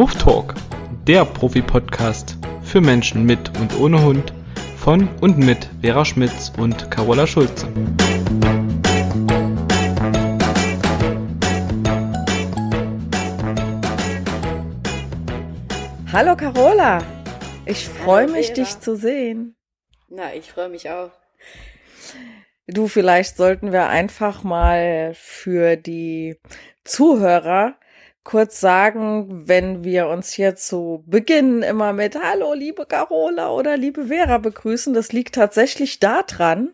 Wuff Talk, der Profi-Podcast für Menschen mit und ohne Hund von und mit Vera Schmitz und Carola Schulze. Hallo Carola, ich freue mich, Vera. dich zu sehen. Na, ich freue mich auch. Du, vielleicht sollten wir einfach mal für die Zuhörer kurz sagen, wenn wir uns hier zu Beginn immer mit Hallo, liebe Carola oder liebe Vera begrüßen. Das liegt tatsächlich daran,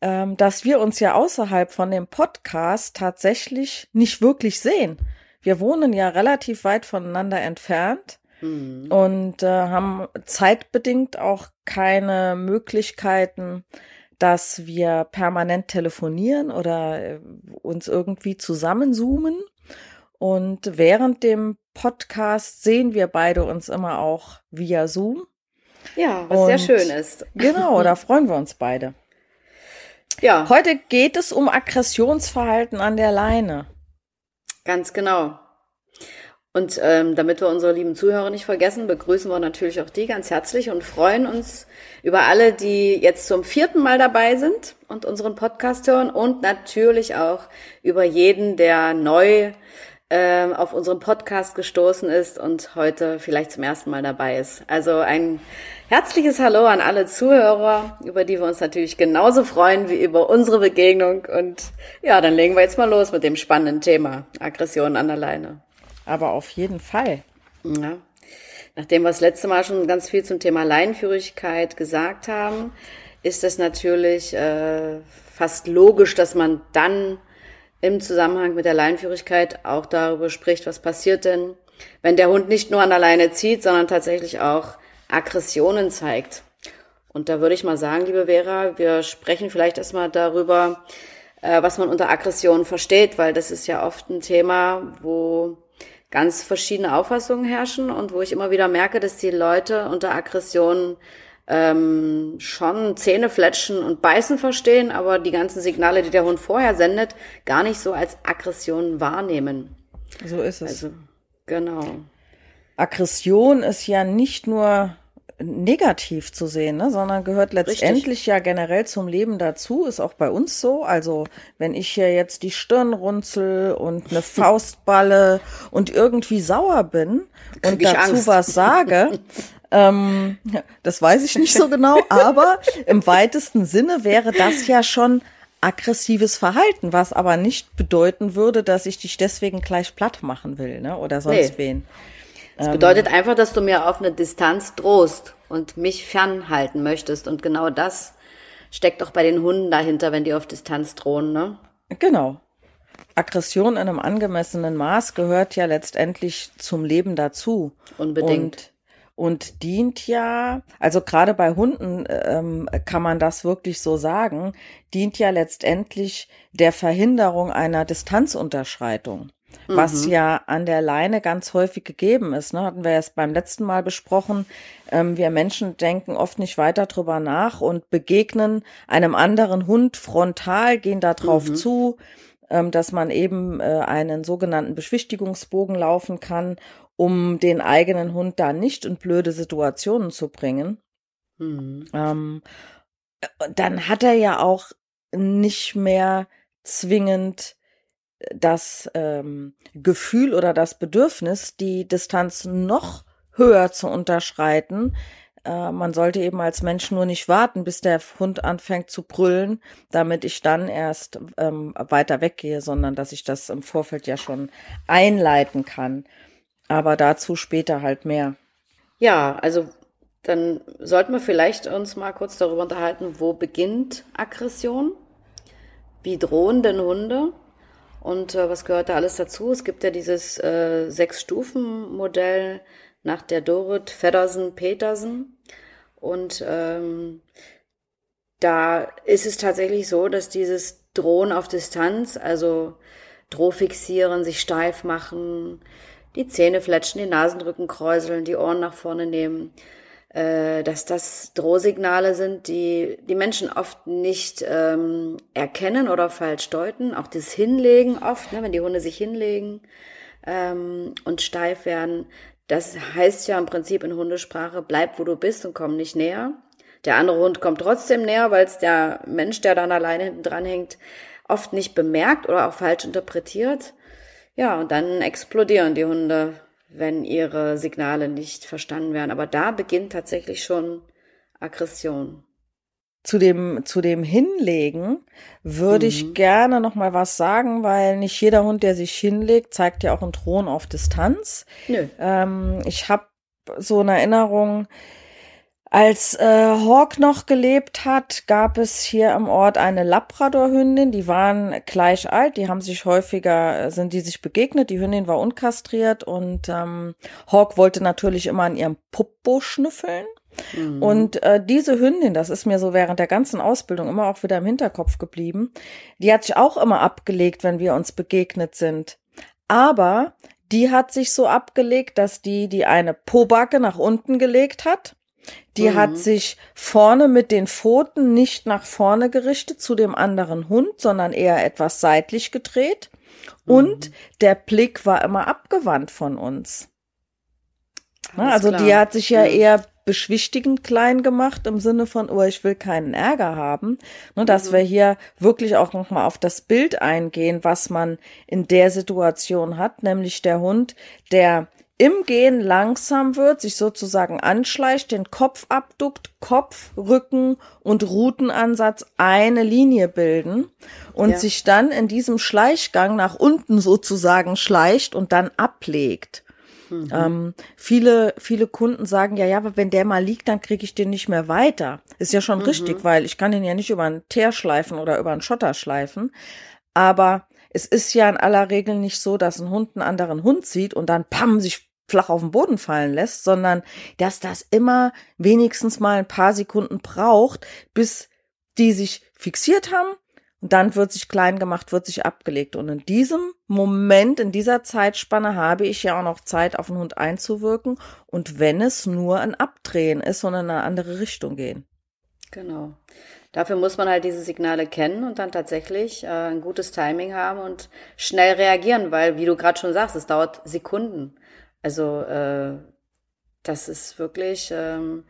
ähm, dass wir uns ja außerhalb von dem Podcast tatsächlich nicht wirklich sehen. Wir wohnen ja relativ weit voneinander entfernt mhm. und äh, haben zeitbedingt auch keine Möglichkeiten, dass wir permanent telefonieren oder äh, uns irgendwie zusammenzoomen. Und während dem Podcast sehen wir beide uns immer auch via Zoom. Ja, was Und sehr schön ist. Genau, da freuen wir uns beide. Ja. Heute geht es um Aggressionsverhalten an der Leine. Ganz genau. Und ähm, damit wir unsere lieben Zuhörer nicht vergessen, begrüßen wir natürlich auch die ganz herzlich und freuen uns über alle, die jetzt zum vierten Mal dabei sind und unseren Podcast hören und natürlich auch über jeden, der neu ähm, auf unseren Podcast gestoßen ist und heute vielleicht zum ersten Mal dabei ist. Also ein herzliches Hallo an alle Zuhörer, über die wir uns natürlich genauso freuen wie über unsere Begegnung. Und ja, dann legen wir jetzt mal los mit dem spannenden Thema Aggression an der Leine. Aber auf jeden Fall. Ja. Nachdem wir das letzte Mal schon ganz viel zum Thema Leinenführigkeit gesagt haben, ist es natürlich äh, fast logisch, dass man dann im Zusammenhang mit der Leinenführigkeit auch darüber spricht, was passiert denn, wenn der Hund nicht nur an der Leine zieht, sondern tatsächlich auch Aggressionen zeigt. Und da würde ich mal sagen, liebe Vera, wir sprechen vielleicht erstmal darüber, äh, was man unter Aggression versteht, weil das ist ja oft ein Thema, wo ganz verschiedene Auffassungen herrschen und wo ich immer wieder merke, dass die Leute unter Aggression ähm, schon Zähne fletschen und beißen verstehen, aber die ganzen Signale, die der Hund vorher sendet, gar nicht so als Aggression wahrnehmen. So ist es. Also, genau. Aggression ist ja nicht nur negativ zu sehen, ne, sondern gehört letztendlich Richtig. ja generell zum Leben dazu, ist auch bei uns so. Also wenn ich hier jetzt die Stirn runzel und eine Faust balle und irgendwie sauer bin und dazu Angst. was sage, ähm, das weiß ich nicht so genau, aber im weitesten Sinne wäre das ja schon aggressives Verhalten, was aber nicht bedeuten würde, dass ich dich deswegen gleich platt machen will, ne? Oder sonst nee. wen. Das ähm, bedeutet einfach, dass du mir auf eine Distanz drohst und mich fernhalten möchtest. Und genau das steckt doch bei den Hunden dahinter, wenn die auf Distanz drohen, ne? Genau. Aggression in einem angemessenen Maß gehört ja letztendlich zum Leben dazu. Unbedingt. Und, und dient ja, also gerade bei Hunden ähm, kann man das wirklich so sagen, dient ja letztendlich der Verhinderung einer Distanzunterschreitung was mhm. ja an der Leine ganz häufig gegeben ist. Ne? Hatten wir erst beim letzten Mal besprochen. Ähm, wir Menschen denken oft nicht weiter drüber nach und begegnen einem anderen Hund frontal, gehen da drauf mhm. zu, ähm, dass man eben äh, einen sogenannten Beschwichtigungsbogen laufen kann, um den eigenen Hund da nicht in blöde Situationen zu bringen. Mhm. Ähm, dann hat er ja auch nicht mehr zwingend das ähm, Gefühl oder das Bedürfnis, die Distanz noch höher zu unterschreiten. Äh, man sollte eben als Mensch nur nicht warten, bis der Hund anfängt zu brüllen, damit ich dann erst ähm, weiter weggehe, sondern dass ich das im Vorfeld ja schon einleiten kann. Aber dazu später halt mehr. Ja, also dann sollten wir vielleicht uns mal kurz darüber unterhalten, wo beginnt Aggression? Wie drohen denn Hunde? Und äh, was gehört da alles dazu? Es gibt ja dieses äh, Sechs-Stufen-Modell nach der Dorit Feddersen-Petersen. Und ähm, da ist es tatsächlich so, dass dieses Drohen auf Distanz, also Drohfixieren, sich steif machen, die Zähne fletschen, die Nasendrücken kräuseln, die Ohren nach vorne nehmen, dass das Drohsignale sind, die die Menschen oft nicht ähm, erkennen oder falsch deuten. Auch das Hinlegen oft, ne, wenn die Hunde sich hinlegen ähm, und steif werden. Das heißt ja im Prinzip in Hundesprache, bleib wo du bist und komm nicht näher. Der andere Hund kommt trotzdem näher, weil es der Mensch, der dann alleine hinten dran hängt, oft nicht bemerkt oder auch falsch interpretiert. Ja, und dann explodieren die Hunde, wenn ihre Signale nicht verstanden werden. Aber da beginnt tatsächlich schon Aggression. Zu dem, zu dem Hinlegen würde mhm. ich gerne noch mal was sagen, weil nicht jeder Hund, der sich hinlegt, zeigt ja auch einen Thron auf Distanz. Nö. Ähm, ich habe so eine Erinnerung, als äh, Hawk noch gelebt hat, gab es hier im Ort eine Labradorhündin, die waren gleich alt, die haben sich häufiger, äh, sind die sich begegnet, die Hündin war unkastriert und ähm, Hawk wollte natürlich immer an ihrem Puppo schnüffeln. Mhm. Und äh, diese Hündin, das ist mir so während der ganzen Ausbildung immer auch wieder im Hinterkopf geblieben, die hat sich auch immer abgelegt, wenn wir uns begegnet sind. Aber die hat sich so abgelegt, dass die die eine Pobacke nach unten gelegt hat die mhm. hat sich vorne mit den Pfoten nicht nach vorne gerichtet zu dem anderen Hund, sondern eher etwas seitlich gedreht. Mhm. Und der Blick war immer abgewandt von uns. Alles also klar. die hat sich ja, ja, eher beschwichtigend klein gemacht im Sinne von, oh, ich will keinen Ärger haben. Ne, dass mhm. wir hier wirklich auch nochmal auf das Bild eingehen, was man in der Situation hat, nämlich der Hund, der im Gehen langsam wird, sich sozusagen anschleicht, den Kopf abduckt, Kopf, Rücken und Rutenansatz eine Linie bilden und ja. sich dann in diesem Schleichgang nach unten sozusagen schleicht und dann ablegt. Mhm. Ähm, viele, viele Kunden sagen ja, ja, aber wenn der mal liegt, dann kriege ich den nicht mehr weiter. Ist ja schon mhm. richtig, weil ich kann den ja nicht über einen Teer schleifen oder über einen Schotter schleifen. Aber es ist ja in aller Regel nicht so, dass ein Hund einen anderen Hund sieht und dann pam sich flach auf den Boden fallen lässt, sondern dass das immer wenigstens mal ein paar Sekunden braucht, bis die sich fixiert haben und dann wird sich klein gemacht, wird sich abgelegt. Und in diesem Moment, in dieser Zeitspanne habe ich ja auch noch Zeit, auf den Hund einzuwirken. Und wenn es nur ein Abdrehen ist und in eine andere Richtung gehen. Genau. Dafür muss man halt diese Signale kennen und dann tatsächlich äh, ein gutes Timing haben und schnell reagieren, weil, wie du gerade schon sagst, es dauert Sekunden. Also äh, das ist wirklich, ähm,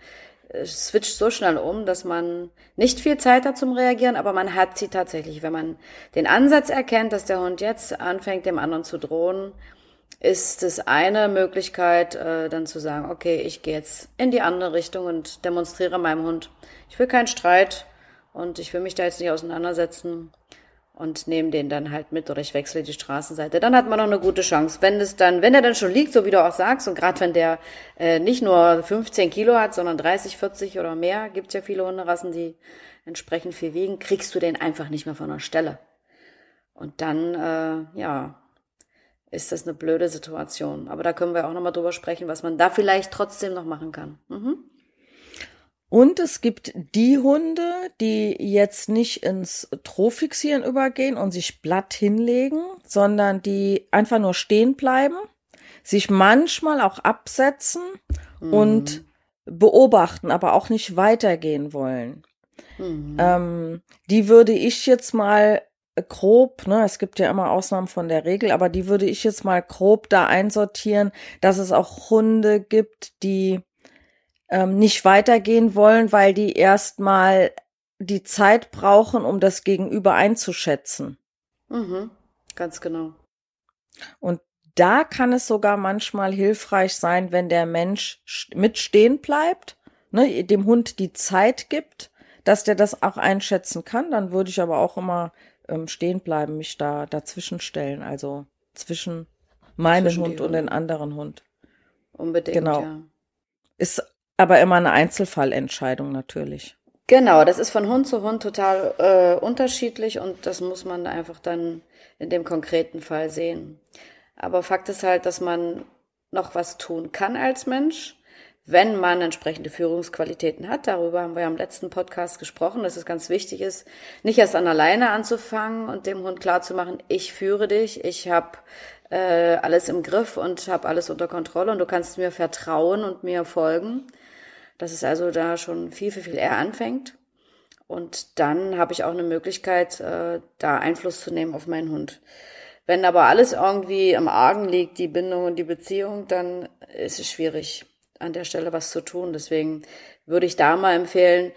es switcht so schnell um, dass man nicht viel Zeit hat zum Reagieren, aber man hat sie tatsächlich. Wenn man den Ansatz erkennt, dass der Hund jetzt anfängt, dem anderen zu drohen, ist es eine Möglichkeit, äh, dann zu sagen, okay, ich gehe jetzt in die andere Richtung und demonstriere meinem Hund, ich will keinen Streit und ich will mich da jetzt nicht auseinandersetzen und nehme den dann halt mit oder ich wechsle die Straßenseite. Dann hat man noch eine gute Chance. Wenn es dann, wenn er dann schon liegt, so wie du auch sagst, und gerade wenn der äh, nicht nur 15 Kilo hat, sondern 30, 40 oder mehr, gibt ja viele Hunderassen, die entsprechend viel wiegen, kriegst du den einfach nicht mehr von der Stelle. Und dann, äh, ja, ist das eine blöde Situation. Aber da können wir auch nochmal drüber sprechen, was man da vielleicht trotzdem noch machen kann. Mhm. Und es gibt die Hunde, die jetzt nicht ins Trofixieren übergehen und sich blatt hinlegen, sondern die einfach nur stehen bleiben, sich manchmal auch absetzen mhm. und beobachten, aber auch nicht weitergehen wollen. Mhm. Ähm, die würde ich jetzt mal grob, ne, es gibt ja immer Ausnahmen von der Regel, aber die würde ich jetzt mal grob da einsortieren, dass es auch Hunde gibt, die ähm, nicht weitergehen wollen, weil die erstmal die Zeit brauchen, um das Gegenüber einzuschätzen. Mhm, ganz genau. Und da kann es sogar manchmal hilfreich sein, wenn der Mensch mitstehen bleibt, ne, dem Hund die Zeit gibt, dass der das auch einschätzen kann. Dann würde ich aber auch immer ähm, stehen bleiben, mich da dazwischen stellen, also zwischen meinem zwischen Hund und den anderen Hund. Unbedingt, genau. ja. Ist aber immer eine Einzelfallentscheidung natürlich. Genau, das ist von Hund zu Hund total äh, unterschiedlich und das muss man einfach dann in dem konkreten Fall sehen. Aber Fakt ist halt, dass man noch was tun kann als Mensch, wenn man entsprechende Führungsqualitäten hat. Darüber haben wir ja im letzten Podcast gesprochen, dass es ganz wichtig ist, nicht erst an alleine anzufangen und dem Hund klarzumachen, ich führe dich, ich habe äh, alles im Griff und habe alles unter Kontrolle und du kannst mir vertrauen und mir folgen dass es also da schon viel, viel, viel eher anfängt. Und dann habe ich auch eine Möglichkeit, äh, da Einfluss zu nehmen auf meinen Hund. Wenn aber alles irgendwie im Argen liegt, die Bindung und die Beziehung, dann ist es schwierig, an der Stelle was zu tun. Deswegen würde ich da mal empfehlen,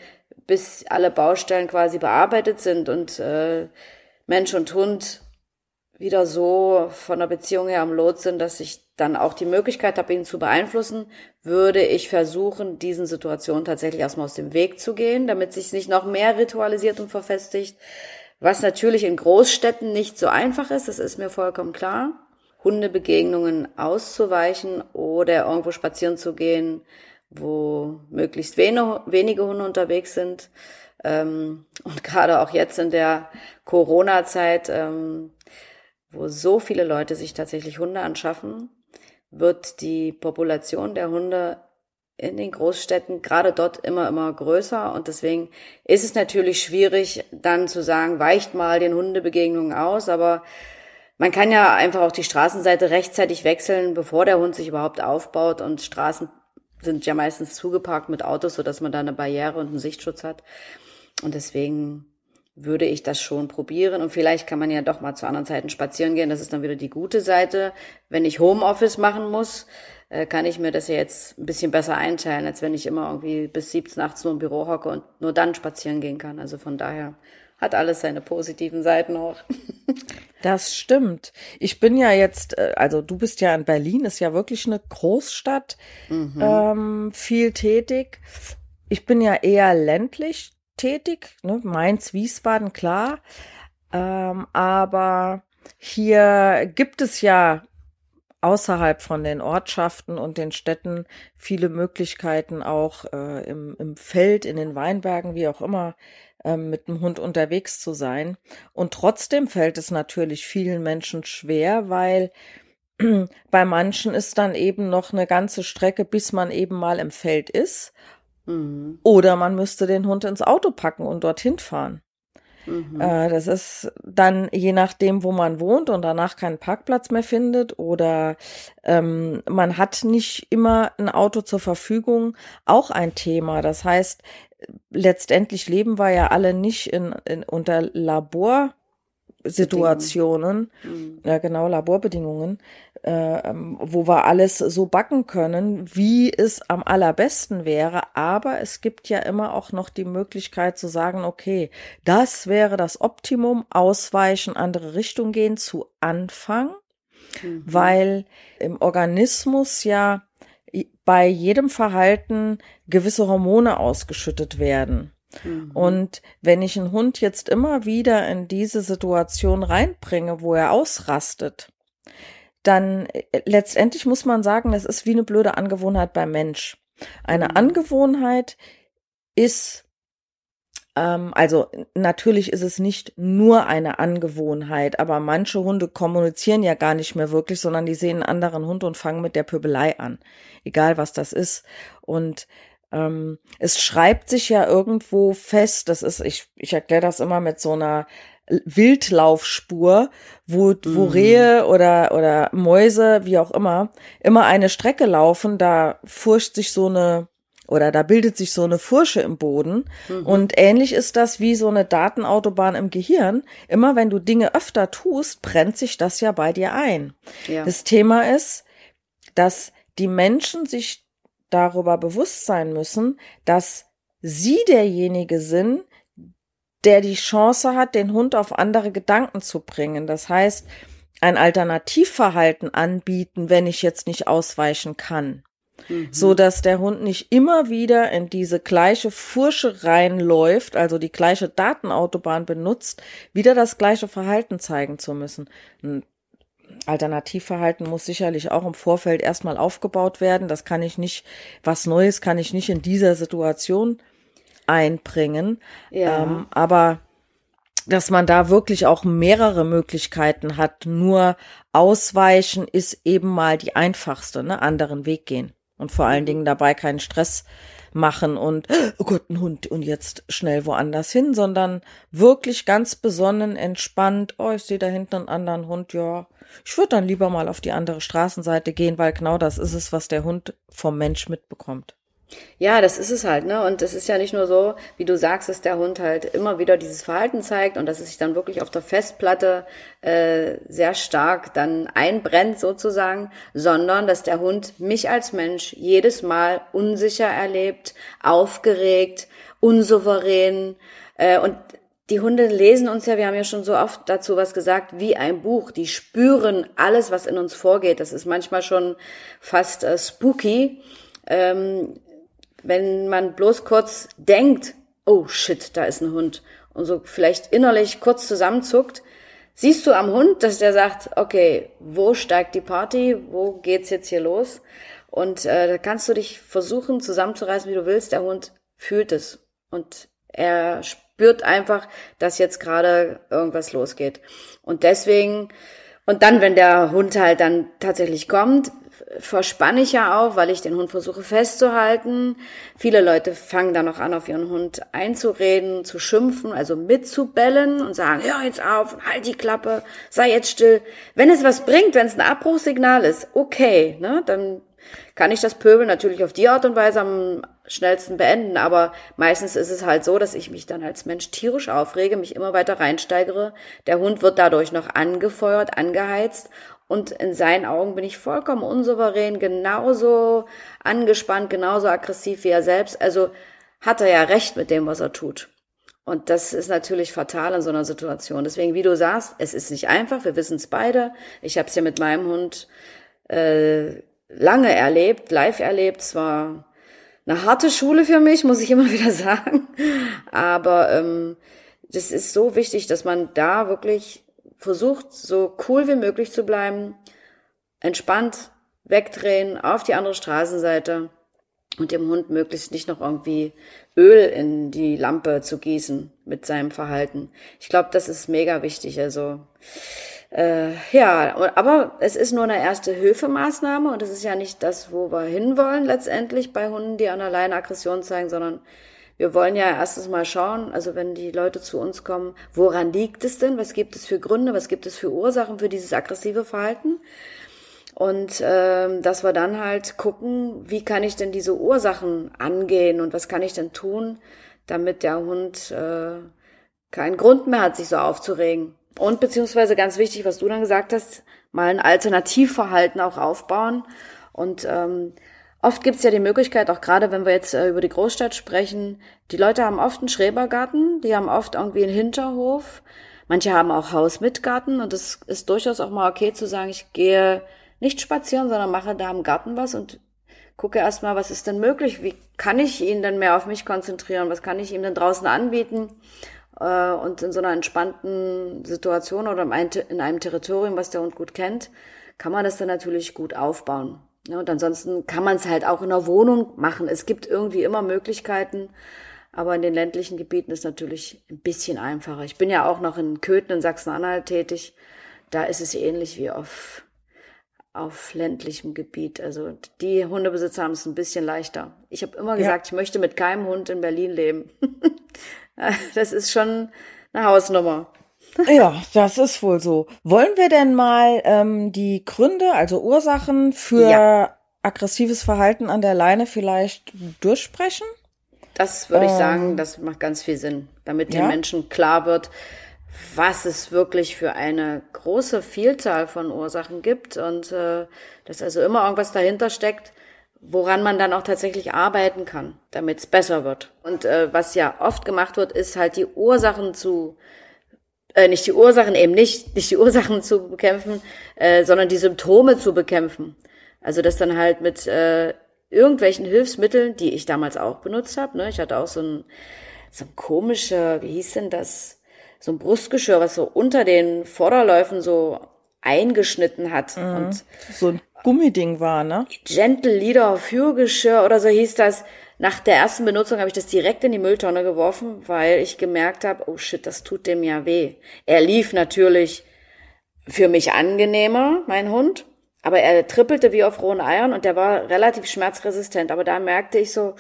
bis alle Baustellen quasi bearbeitet sind und äh, Mensch und Hund wieder so von der Beziehung her am Lot sind, dass ich dann auch die Möglichkeit habe, ihn zu beeinflussen, würde ich versuchen, diesen Situationen tatsächlich erstmal aus dem Weg zu gehen, damit sich nicht noch mehr ritualisiert und verfestigt. Was natürlich in Großstädten nicht so einfach ist, das ist mir vollkommen klar. Hundebegegnungen auszuweichen oder irgendwo spazieren zu gehen, wo möglichst wenige Hunde unterwegs sind. Ähm, und gerade auch jetzt in der Corona-Zeit, ähm, wo so viele Leute sich tatsächlich Hunde anschaffen, wird die Population der Hunde in den Großstädten gerade dort immer, immer größer. Und deswegen ist es natürlich schwierig, dann zu sagen, weicht mal den Hundebegegnungen aus. Aber man kann ja einfach auch die Straßenseite rechtzeitig wechseln, bevor der Hund sich überhaupt aufbaut. Und Straßen sind ja meistens zugeparkt mit Autos, sodass man da eine Barriere und einen Sichtschutz hat. Und deswegen würde ich das schon probieren. Und vielleicht kann man ja doch mal zu anderen Zeiten spazieren gehen. Das ist dann wieder die gute Seite. Wenn ich Homeoffice machen muss, äh, kann ich mir das ja jetzt ein bisschen besser einteilen, als wenn ich immer irgendwie bis 17, 18 Uhr im Büro hocke und nur dann spazieren gehen kann. Also von daher hat alles seine positiven Seiten auch. Das stimmt. Ich bin ja jetzt, äh, also du bist ja in Berlin, ist ja wirklich eine Großstadt, mhm. ähm, viel tätig. Ich bin ja eher ländlich tätig, ne? Mainz, Wiesbaden, klar. Ähm, aber hier gibt es ja außerhalb von den Ortschaften und den Städten viele Möglichkeiten auch äh, im, im Feld, in den Weinbergen, wie auch immer, äh, mit dem Hund unterwegs zu sein. Und trotzdem fällt es natürlich vielen Menschen schwer, weil bei manchen ist dann eben noch eine ganze Strecke, bis man eben mal im Feld ist. Mhm. Oder man müsste den Hund ins Auto packen und dorthin fahren. Mhm. Äh, das ist dann je nachdem, wo man wohnt und danach keinen Parkplatz mehr findet oder ähm, man hat nicht immer ein Auto zur Verfügung, auch ein Thema. Das heißt, letztendlich leben wir ja alle nicht in, in unter Labor Situationen, mhm. ja genau, Laborbedingungen, äh, ähm, wo wir alles so backen können, wie es am allerbesten wäre. Aber es gibt ja immer auch noch die Möglichkeit zu sagen, okay, das wäre das Optimum, ausweichen, andere Richtung gehen zu Anfang, mhm. weil im Organismus ja bei jedem Verhalten gewisse Hormone ausgeschüttet werden. Mhm. Und wenn ich einen Hund jetzt immer wieder in diese Situation reinbringe, wo er ausrastet, dann äh, letztendlich muss man sagen, das ist wie eine blöde Angewohnheit beim Mensch. Eine mhm. Angewohnheit ist ähm, also natürlich ist es nicht nur eine Angewohnheit, aber manche Hunde kommunizieren ja gar nicht mehr wirklich, sondern die sehen einen anderen Hund und fangen mit der Pöbelei an, egal was das ist. Und ähm, es schreibt sich ja irgendwo fest, das ist, ich, ich erkläre das immer mit so einer Wildlaufspur, wo, wo mhm. Rehe oder, oder Mäuse, wie auch immer, immer eine Strecke laufen, da furcht sich so eine, oder da bildet sich so eine Fursche im Boden. Mhm. Und ähnlich ist das wie so eine Datenautobahn im Gehirn. Immer wenn du Dinge öfter tust, brennt sich das ja bei dir ein. Ja. Das Thema ist, dass die Menschen sich darüber bewusst sein müssen, dass sie derjenige sind, der die Chance hat, den Hund auf andere Gedanken zu bringen. Das heißt, ein Alternativverhalten anbieten, wenn ich jetzt nicht ausweichen kann. Mhm. So dass der Hund nicht immer wieder in diese gleiche Fursche reinläuft, also die gleiche Datenautobahn benutzt, wieder das gleiche Verhalten zeigen zu müssen. Alternativverhalten muss sicherlich auch im Vorfeld erstmal aufgebaut werden. Das kann ich nicht, was Neues kann ich nicht in dieser Situation einbringen. Ja. Ähm, aber dass man da wirklich auch mehrere Möglichkeiten hat. Nur ausweichen ist eben mal die einfachste, ne? Anderen Weg gehen. Und vor allen mhm. Dingen dabei keinen Stress machen und, oh Gott, ein Hund und jetzt schnell woanders hin, sondern wirklich ganz besonnen, entspannt, oh, ich sehe da hinten einen anderen Hund, ja, ich würde dann lieber mal auf die andere Straßenseite gehen, weil genau das ist es, was der Hund vom Mensch mitbekommt. Ja, das ist es halt, ne? Und es ist ja nicht nur so, wie du sagst, dass der Hund halt immer wieder dieses Verhalten zeigt und dass es sich dann wirklich auf der Festplatte äh, sehr stark dann einbrennt sozusagen, sondern dass der Hund mich als Mensch jedes Mal unsicher erlebt, aufgeregt, unsouverän äh, und die Hunde lesen uns ja, wir haben ja schon so oft dazu was gesagt, wie ein Buch. Die spüren alles, was in uns vorgeht. Das ist manchmal schon fast äh, spooky. Ähm, wenn man bloß kurz denkt, oh shit, da ist ein Hund und so vielleicht innerlich kurz zusammenzuckt, siehst du am Hund, dass der sagt, okay, wo steigt die Party, wo geht's jetzt hier los? Und äh, da kannst du dich versuchen zusammenzureißen, wie du willst. Der Hund fühlt es und er spürt einfach, dass jetzt gerade irgendwas losgeht. Und deswegen, und dann, wenn der Hund halt dann tatsächlich kommt, verspanne ich ja auch, weil ich den Hund versuche festzuhalten. Viele Leute fangen dann noch an, auf ihren Hund einzureden, zu schimpfen, also mitzubellen und sagen, hör jetzt auf, halt die Klappe, sei jetzt still. Wenn es was bringt, wenn es ein Abbruchsignal ist, okay, ne, dann kann ich das Pöbel natürlich auf die Art und Weise am schnellsten beenden, aber meistens ist es halt so, dass ich mich dann als Mensch tierisch aufrege, mich immer weiter reinsteigere. Der Hund wird dadurch noch angefeuert, angeheizt und in seinen Augen bin ich vollkommen unsouverän, genauso angespannt, genauso aggressiv wie er selbst. Also hat er ja recht mit dem, was er tut. Und das ist natürlich fatal in so einer Situation. Deswegen, wie du sagst, es ist nicht einfach, wir wissen es beide. Ich habe es ja mit meinem Hund äh, lange erlebt, live erlebt. Es war eine harte Schule für mich, muss ich immer wieder sagen. Aber ähm, das ist so wichtig, dass man da wirklich versucht, so cool wie möglich zu bleiben, entspannt wegdrehen auf die andere Straßenseite und dem Hund möglichst nicht noch irgendwie Öl in die Lampe zu gießen mit seinem Verhalten. Ich glaube, das ist mega wichtig. Also äh, ja, aber es ist nur eine erste Hilfemaßnahme und es ist ja nicht das, wo wir hinwollen letztendlich bei Hunden, die an der Leine Aggression zeigen, sondern wir wollen ja erstens mal schauen, also wenn die Leute zu uns kommen, woran liegt es denn? Was gibt es für Gründe? Was gibt es für Ursachen für dieses aggressive Verhalten? Und ähm, dass wir dann halt gucken, wie kann ich denn diese Ursachen angehen und was kann ich denn tun, damit der Hund äh, keinen Grund mehr hat, sich so aufzuregen. Und beziehungsweise ganz wichtig, was du dann gesagt hast, mal ein Alternativverhalten auch aufbauen. Und ähm, Oft gibt es ja die Möglichkeit, auch gerade wenn wir jetzt äh, über die Großstadt sprechen, die Leute haben oft einen Schrebergarten, die haben oft irgendwie einen Hinterhof. Manche haben auch Haus mit Garten und es ist durchaus auch mal okay zu sagen, ich gehe nicht spazieren, sondern mache da im Garten was und gucke erstmal, was ist denn möglich? Wie kann ich ihn denn mehr auf mich konzentrieren? Was kann ich ihm denn draußen anbieten? Äh, und in so einer entspannten Situation oder in einem Territorium, was der Hund gut kennt, kann man das dann natürlich gut aufbauen. Ja, und ansonsten kann man es halt auch in der Wohnung machen. Es gibt irgendwie immer Möglichkeiten, aber in den ländlichen Gebieten ist natürlich ein bisschen einfacher. Ich bin ja auch noch in Köthen in Sachsen-Anhalt tätig. Da ist es ähnlich wie auf, auf ländlichem Gebiet. Also die Hundebesitzer haben es ein bisschen leichter. Ich habe immer gesagt, ja. ich möchte mit keinem Hund in Berlin leben. das ist schon eine Hausnummer. Ja, das ist wohl so. Wollen wir denn mal ähm, die Gründe, also Ursachen für ja. aggressives Verhalten an der Leine vielleicht durchsprechen? Das würde ich ähm, sagen, das macht ganz viel Sinn, damit den ja? Menschen klar wird, was es wirklich für eine große Vielzahl von Ursachen gibt und äh, dass also immer irgendwas dahinter steckt, woran man dann auch tatsächlich arbeiten kann, damit es besser wird. Und äh, was ja oft gemacht wird, ist halt die Ursachen zu äh, nicht die Ursachen eben nicht, nicht die Ursachen zu bekämpfen, äh, sondern die Symptome zu bekämpfen. Also das dann halt mit äh, irgendwelchen Hilfsmitteln, die ich damals auch benutzt habe. Ne? Ich hatte auch so ein, so ein komischer, wie hieß denn das? So ein Brustgeschirr, was so unter den Vorderläufen so eingeschnitten hat. Mhm. Und so ein Gummiding war, ne? Gentle Leader Führgeschirr oder so hieß das. Nach der ersten Benutzung habe ich das direkt in die Mülltonne geworfen, weil ich gemerkt habe, oh shit, das tut dem ja weh. Er lief natürlich für mich angenehmer, mein Hund, aber er trippelte wie auf rohen Eiern und der war relativ schmerzresistent. Aber da merkte ich so,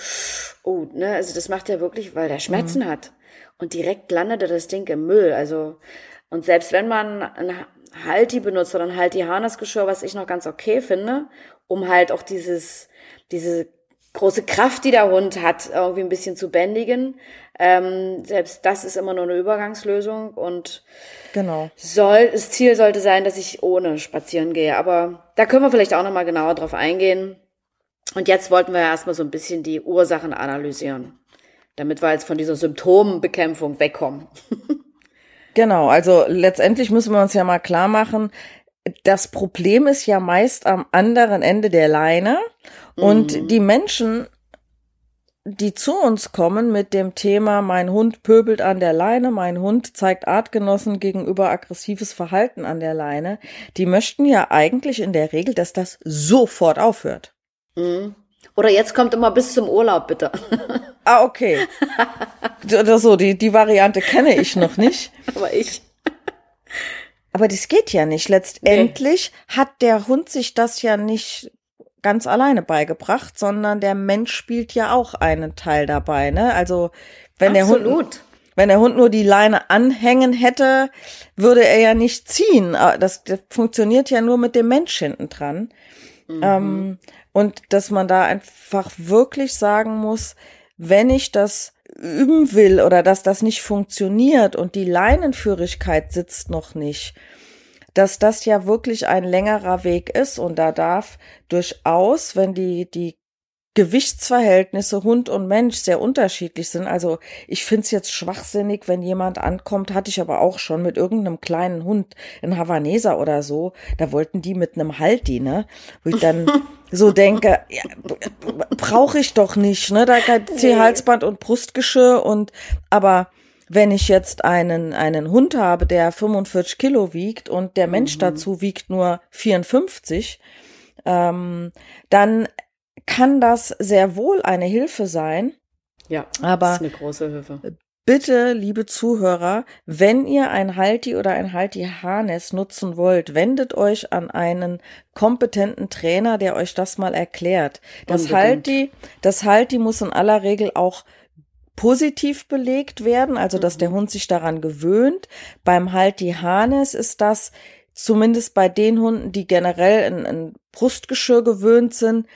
oh, ne, also das macht er wirklich, weil der Schmerzen mhm. hat. Und direkt landete das Ding im Müll. Also, und selbst wenn man ein Halti benutzt oder ein Halti Harnessgeschirr, was ich noch ganz okay finde, um halt auch dieses, diese große Kraft, die der Hund hat, irgendwie ein bisschen zu bändigen. Ähm, selbst das ist immer nur eine Übergangslösung und genau. soll, das Ziel sollte sein, dass ich ohne spazieren gehe. Aber da können wir vielleicht auch nochmal genauer drauf eingehen. Und jetzt wollten wir erstmal so ein bisschen die Ursachen analysieren, damit wir jetzt von dieser Symptombekämpfung wegkommen. genau, also letztendlich müssen wir uns ja mal klar machen, das Problem ist ja meist am anderen Ende der Leine und mhm. die Menschen, die zu uns kommen mit dem Thema, mein Hund pöbelt an der Leine, mein Hund zeigt Artgenossen gegenüber aggressives Verhalten an der Leine, die möchten ja eigentlich in der Regel, dass das sofort aufhört. Mhm. Oder jetzt kommt immer bis zum Urlaub, bitte. Ah, okay. Oder so, die, die Variante kenne ich noch nicht. Aber ich. Aber das geht ja nicht. Letztendlich nee. hat der Hund sich das ja nicht ganz alleine beigebracht, sondern der Mensch spielt ja auch einen Teil dabei, ne? Also, wenn Absolut. der Hund wenn der Hund nur die Leine anhängen hätte, würde er ja nicht ziehen. Ah, das, das funktioniert ja nur mit dem Mensch hinten dran. Mhm. Ähm, und dass man da einfach wirklich sagen muss, wenn ich das üben will oder dass das nicht funktioniert und die Leinenführigkeit sitzt noch nicht, dass das ja wirklich ein längerer Weg ist und da darf durchaus, wenn die, die Gewichtsverhältnisse Hund und Mensch sehr unterschiedlich sind. Also ich find's jetzt schwachsinnig, wenn jemand ankommt, hatte ich aber auch schon mit irgendeinem kleinen Hund, ein Havaneser oder so, da wollten die mit einem Halti, ne? Wo ich dann so denke, ja, brauche ich doch nicht, ne? Da C-Halsband und Brustgeschirr und aber wenn ich jetzt einen, einen Hund habe, der 45 Kilo wiegt und der Mensch mhm. dazu wiegt nur 54, ähm, dann kann das sehr wohl eine Hilfe sein. Ja, aber das ist eine große Hilfe. Bitte, liebe Zuhörer, wenn ihr ein Halti oder ein Halti-Harness nutzen wollt, wendet euch an einen kompetenten Trainer, der euch das mal erklärt. Das Halti, das Halti muss in aller Regel auch positiv belegt werden, also dass der mhm. Hund sich daran gewöhnt. Beim Halti-Harness ist das zumindest bei den Hunden, die generell in, in Brustgeschirr gewöhnt sind,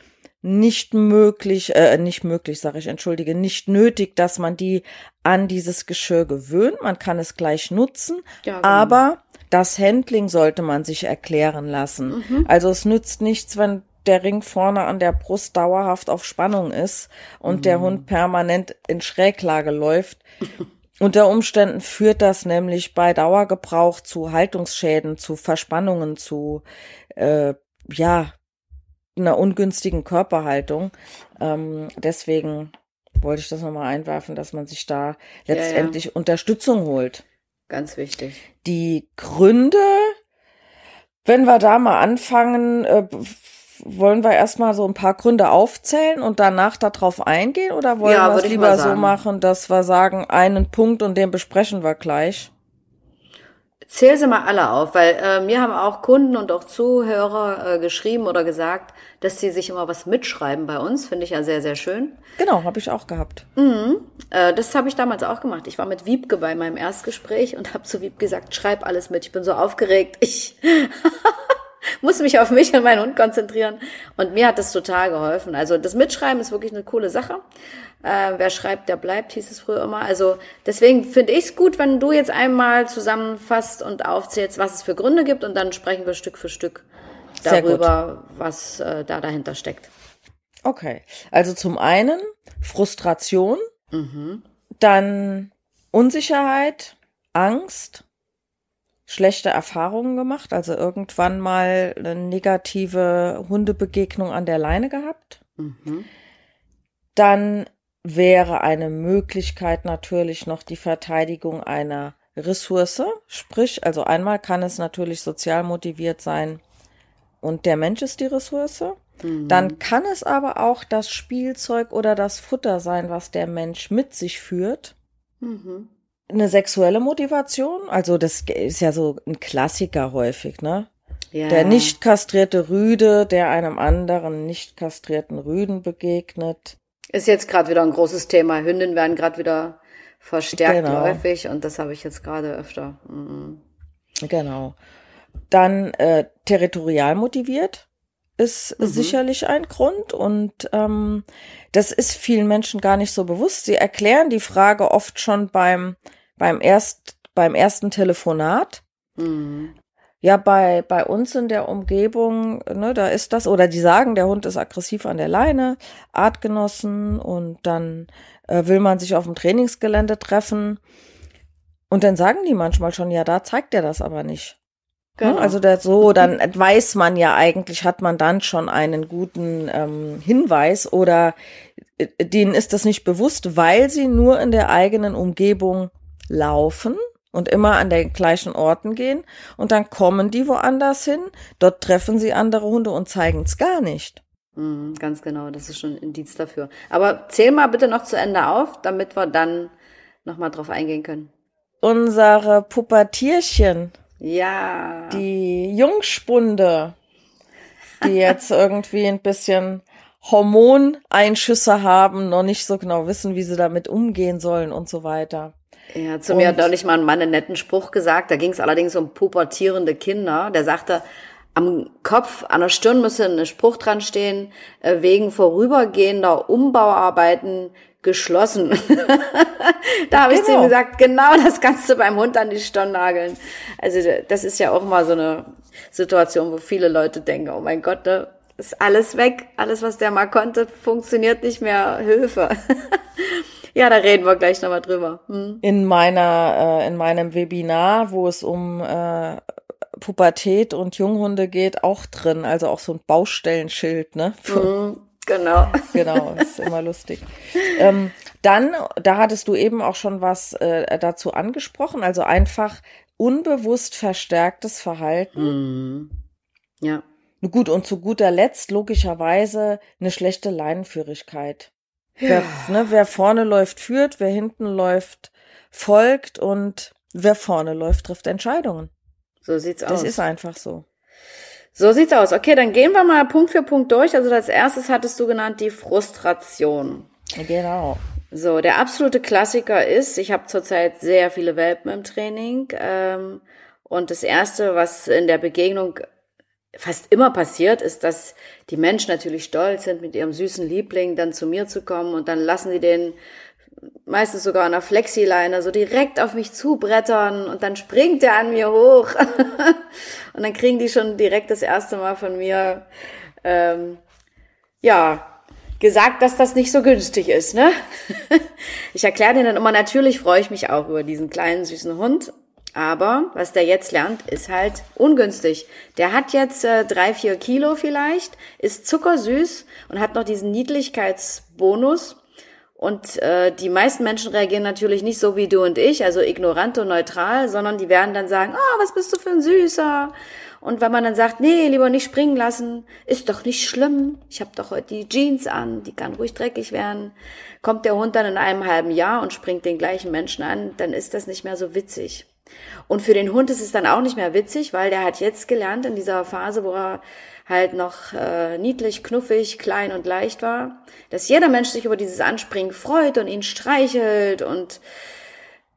nicht möglich, äh, nicht möglich, sage ich, entschuldige, nicht nötig, dass man die an dieses Geschirr gewöhnt. Man kann es gleich nutzen, ja, genau. aber das Handling sollte man sich erklären lassen. Mhm. Also es nützt nichts, wenn der Ring vorne an der Brust dauerhaft auf Spannung ist und mhm. der Hund permanent in Schräglage läuft. Unter Umständen führt das nämlich bei Dauergebrauch zu Haltungsschäden, zu Verspannungen, zu äh, ja einer ungünstigen Körperhaltung. Ähm, deswegen wollte ich das nochmal einwerfen, dass man sich da letztendlich ja, ja. Unterstützung holt. Ganz wichtig. Die Gründe, wenn wir da mal anfangen, äh, wollen wir erstmal so ein paar Gründe aufzählen und danach darauf eingehen oder wollen ja, wir es lieber so machen, dass wir sagen, einen Punkt und den besprechen wir gleich? Zähl sie mal alle auf, weil äh, mir haben auch Kunden und auch Zuhörer äh, geschrieben oder gesagt, dass sie sich immer was mitschreiben bei uns. Finde ich ja sehr, sehr schön. Genau, habe ich auch gehabt. Mhm. Äh, das habe ich damals auch gemacht. Ich war mit Wiebke bei meinem Erstgespräch und habe zu Wiebke gesagt, schreib alles mit. Ich bin so aufgeregt. Ich muss mich auf mich und meinen Hund konzentrieren. Und mir hat das total geholfen. Also das Mitschreiben ist wirklich eine coole Sache. Äh, wer schreibt, der bleibt, hieß es früher immer. Also deswegen finde ich es gut, wenn du jetzt einmal zusammenfasst und aufzählst, was es für Gründe gibt und dann sprechen wir Stück für Stück darüber, was äh, da dahinter steckt. Okay, also zum einen Frustration, mhm. dann Unsicherheit, Angst, schlechte Erfahrungen gemacht, also irgendwann mal eine negative Hundebegegnung an der Leine gehabt. Mhm. Dann wäre eine Möglichkeit natürlich noch die Verteidigung einer Ressource. Sprich, also einmal kann es natürlich sozial motiviert sein und der Mensch ist die Ressource. Mhm. Dann kann es aber auch das Spielzeug oder das Futter sein, was der Mensch mit sich führt. Mhm. Eine sexuelle Motivation, also das ist ja so ein Klassiker häufig, ne? Ja. Der nicht kastrierte Rüde, der einem anderen nicht kastrierten Rüden begegnet. Ist jetzt gerade wieder ein großes Thema. Hündinnen werden gerade wieder verstärkt genau. häufig und das habe ich jetzt gerade öfter. Mhm. Genau. Dann äh, territorial motiviert. ist mhm. sicherlich ein Grund und ähm, das ist vielen Menschen gar nicht so bewusst. Sie erklären die Frage oft schon beim beim erst beim ersten Telefonat. Mhm. Ja, bei, bei uns in der Umgebung, ne, da ist das, oder die sagen, der Hund ist aggressiv an der Leine, Artgenossen und dann äh, will man sich auf dem Trainingsgelände treffen. Und dann sagen die manchmal schon, ja, da zeigt er das aber nicht. Ne, genau. Also der, so, dann weiß man ja eigentlich, hat man dann schon einen guten ähm, Hinweis oder äh, denen ist das nicht bewusst, weil sie nur in der eigenen Umgebung laufen und immer an den gleichen Orten gehen und dann kommen die woanders hin, dort treffen sie andere Hunde und zeigen es gar nicht. Mhm, ganz genau, das ist schon ein Indiz dafür. Aber zähl mal bitte noch zu Ende auf, damit wir dann nochmal drauf eingehen können. Unsere Pubertierchen. Ja. Die Jungspunde, die jetzt irgendwie ein bisschen Hormoneinschüsse haben, noch nicht so genau wissen, wie sie damit umgehen sollen und so weiter. Ja, zu und, mir hat neulich mal ein Mann einen netten Spruch gesagt. Da ging es allerdings um pubertierende Kinder. Der sagte, am Kopf, an der Stirn müsse ein Spruch dran stehen, äh, wegen vorübergehender Umbauarbeiten geschlossen. da habe ich zu ihm genau. gesagt, genau das kannst du beim Hund an die Stirn nageln. Also das ist ja auch mal so eine Situation, wo viele Leute denken, oh mein Gott, da ist alles weg, alles, was der mal konnte, funktioniert nicht mehr, Hilfe. Ja, da reden wir gleich nochmal drüber. Hm. In meiner, äh, in meinem Webinar, wo es um äh, Pubertät und Junghunde geht, auch drin. Also auch so ein Baustellenschild, ne? Mhm, genau. Genau, ist immer lustig. Ähm, dann, da hattest du eben auch schon was äh, dazu angesprochen, also einfach unbewusst verstärktes Verhalten. Mhm. Ja. Gut, und zu guter Letzt logischerweise eine schlechte Leinenführigkeit. Ja. Wer, ne, wer vorne läuft, führt, wer hinten läuft, folgt und wer vorne läuft, trifft Entscheidungen. So sieht's das aus. Das ist einfach so. So sieht's aus. Okay, dann gehen wir mal Punkt für Punkt durch. Also als erstes hattest du genannt die Frustration. Genau. So, der absolute Klassiker ist, ich habe zurzeit sehr viele Welpen im Training. Ähm, und das Erste, was in der Begegnung fast immer passiert, ist, dass die Menschen natürlich stolz sind, mit ihrem süßen Liebling dann zu mir zu kommen und dann lassen sie den meistens sogar an der Flexileine so direkt auf mich zubrettern und dann springt er an mir hoch und dann kriegen die schon direkt das erste Mal von mir ähm, ja gesagt, dass das nicht so günstig ist. Ne? ich erkläre denen dann immer, natürlich freue ich mich auch über diesen kleinen süßen Hund, aber was der jetzt lernt, ist halt ungünstig. Der hat jetzt äh, drei, vier Kilo vielleicht, ist zuckersüß und hat noch diesen Niedlichkeitsbonus. Und äh, die meisten Menschen reagieren natürlich nicht so wie du und ich, also ignorant und neutral, sondern die werden dann sagen, oh, was bist du für ein Süßer? Und wenn man dann sagt, nee, lieber nicht springen lassen, ist doch nicht schlimm. Ich habe doch heute die Jeans an, die kann ruhig dreckig werden. Kommt der Hund dann in einem halben Jahr und springt den gleichen Menschen an, dann ist das nicht mehr so witzig. Und für den Hund ist es dann auch nicht mehr witzig, weil der hat jetzt gelernt in dieser Phase, wo er halt noch äh, niedlich, knuffig, klein und leicht war, dass jeder Mensch sich über dieses Anspringen freut und ihn streichelt und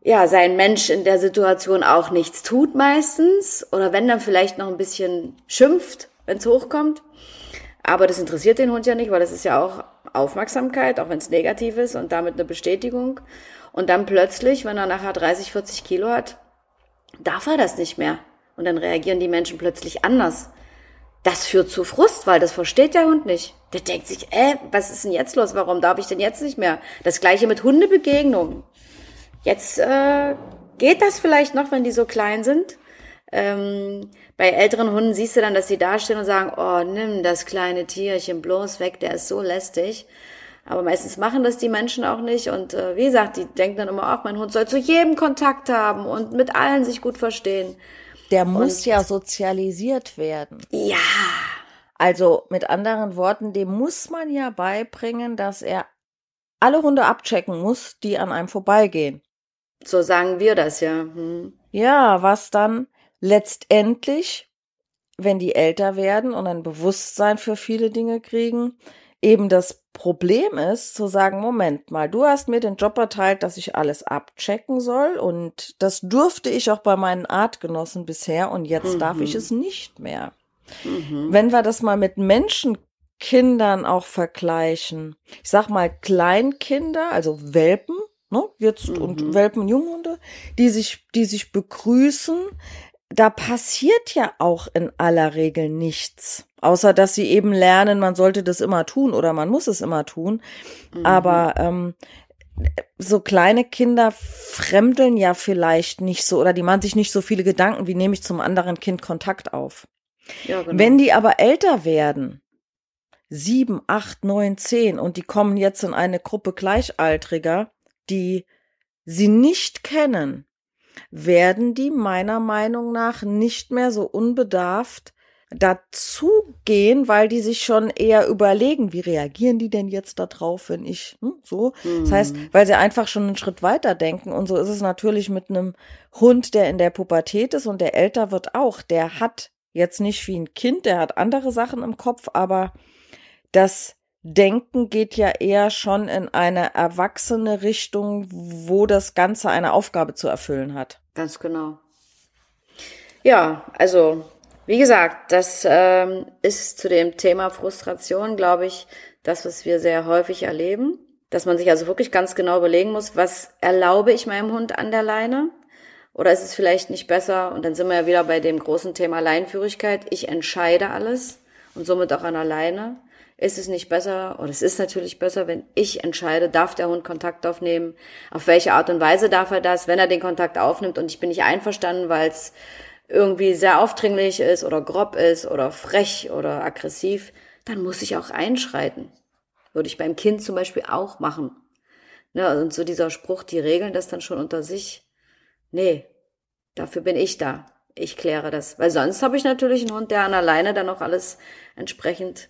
ja, sein Mensch in der Situation auch nichts tut meistens oder wenn dann vielleicht noch ein bisschen schimpft, wenn es hochkommt. Aber das interessiert den Hund ja nicht, weil das ist ja auch Aufmerksamkeit, auch wenn es negativ ist und damit eine Bestätigung. Und dann plötzlich, wenn er nachher 30, 40 Kilo hat, darf er das nicht mehr. Und dann reagieren die Menschen plötzlich anders. Das führt zu Frust, weil das versteht der Hund nicht. Der denkt sich, äh, was ist denn jetzt los? Warum darf ich denn jetzt nicht mehr? Das gleiche mit Hundebegegnungen. Jetzt äh, geht das vielleicht noch, wenn die so klein sind. Ähm, bei älteren Hunden siehst du dann, dass sie dastehen und sagen, oh, nimm das kleine Tierchen bloß weg, der ist so lästig. Aber meistens machen das die Menschen auch nicht. Und äh, wie gesagt, die denken dann immer, ach, mein Hund soll zu jedem Kontakt haben und mit allen sich gut verstehen. Der muss und, ja sozialisiert werden. Ja. Also mit anderen Worten, dem muss man ja beibringen, dass er alle Hunde abchecken muss, die an einem vorbeigehen. So sagen wir das ja. Hm. Ja, was dann letztendlich, wenn die älter werden und ein Bewusstsein für viele Dinge kriegen, eben das Problem ist, zu sagen, Moment mal, du hast mir den Job erteilt, dass ich alles abchecken soll und das durfte ich auch bei meinen Artgenossen bisher und jetzt mhm. darf ich mhm. es nicht mehr. Mhm. Wenn wir das mal mit Menschenkindern auch vergleichen, ich sag mal Kleinkinder, also Welpen, ne, jetzt mhm. und Welpen, Junghunde, die sich, die sich begrüßen, da passiert ja auch in aller Regel nichts. Außer dass sie eben lernen, man sollte das immer tun oder man muss es immer tun. Mhm. Aber ähm, so kleine Kinder fremdeln ja vielleicht nicht so oder die machen sich nicht so viele Gedanken, wie nehme ich zum anderen Kind Kontakt auf. Ja, genau. Wenn die aber älter werden, sieben, acht, neun, zehn und die kommen jetzt in eine Gruppe Gleichaltriger, die sie nicht kennen, werden die meiner Meinung nach nicht mehr so unbedarft dazugehen, weil die sich schon eher überlegen, wie reagieren die denn jetzt da drauf, wenn ich hm, so. Mhm. Das heißt, weil sie einfach schon einen Schritt weiter denken. Und so ist es natürlich mit einem Hund, der in der Pubertät ist und der älter wird auch. Der hat jetzt nicht wie ein Kind, der hat andere Sachen im Kopf, aber das Denken geht ja eher schon in eine erwachsene Richtung, wo das Ganze eine Aufgabe zu erfüllen hat. Ganz genau. Ja, also wie gesagt, das ähm, ist zu dem Thema Frustration, glaube ich, das, was wir sehr häufig erleben. Dass man sich also wirklich ganz genau überlegen muss, was erlaube ich meinem Hund an der Leine? Oder ist es vielleicht nicht besser? Und dann sind wir ja wieder bei dem großen Thema Leinführigkeit. Ich entscheide alles und somit auch an der Leine ist es nicht besser, oder es ist natürlich besser, wenn ich entscheide, darf der Hund Kontakt aufnehmen, auf welche Art und Weise darf er das, wenn er den Kontakt aufnimmt und ich bin nicht einverstanden, weil es irgendwie sehr aufdringlich ist oder grob ist oder frech oder aggressiv, dann muss ich auch einschreiten. Würde ich beim Kind zum Beispiel auch machen. Ne, und so dieser Spruch, die regeln das dann schon unter sich. Nee, dafür bin ich da. Ich kläre das. Weil sonst habe ich natürlich einen Hund, der an alleine dann auch alles entsprechend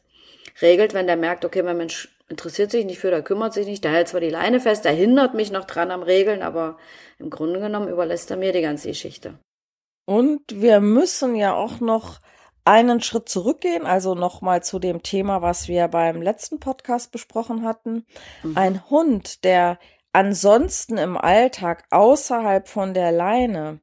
regelt, wenn der merkt, okay, mein Mensch interessiert sich nicht für, der kümmert sich nicht, der hält zwar die Leine fest, der hindert mich noch dran am Regeln, aber im Grunde genommen überlässt er mir die ganze Geschichte. Und wir müssen ja auch noch einen Schritt zurückgehen, also nochmal zu dem Thema, was wir beim letzten Podcast besprochen hatten. Mhm. Ein Hund, der ansonsten im Alltag außerhalb von der Leine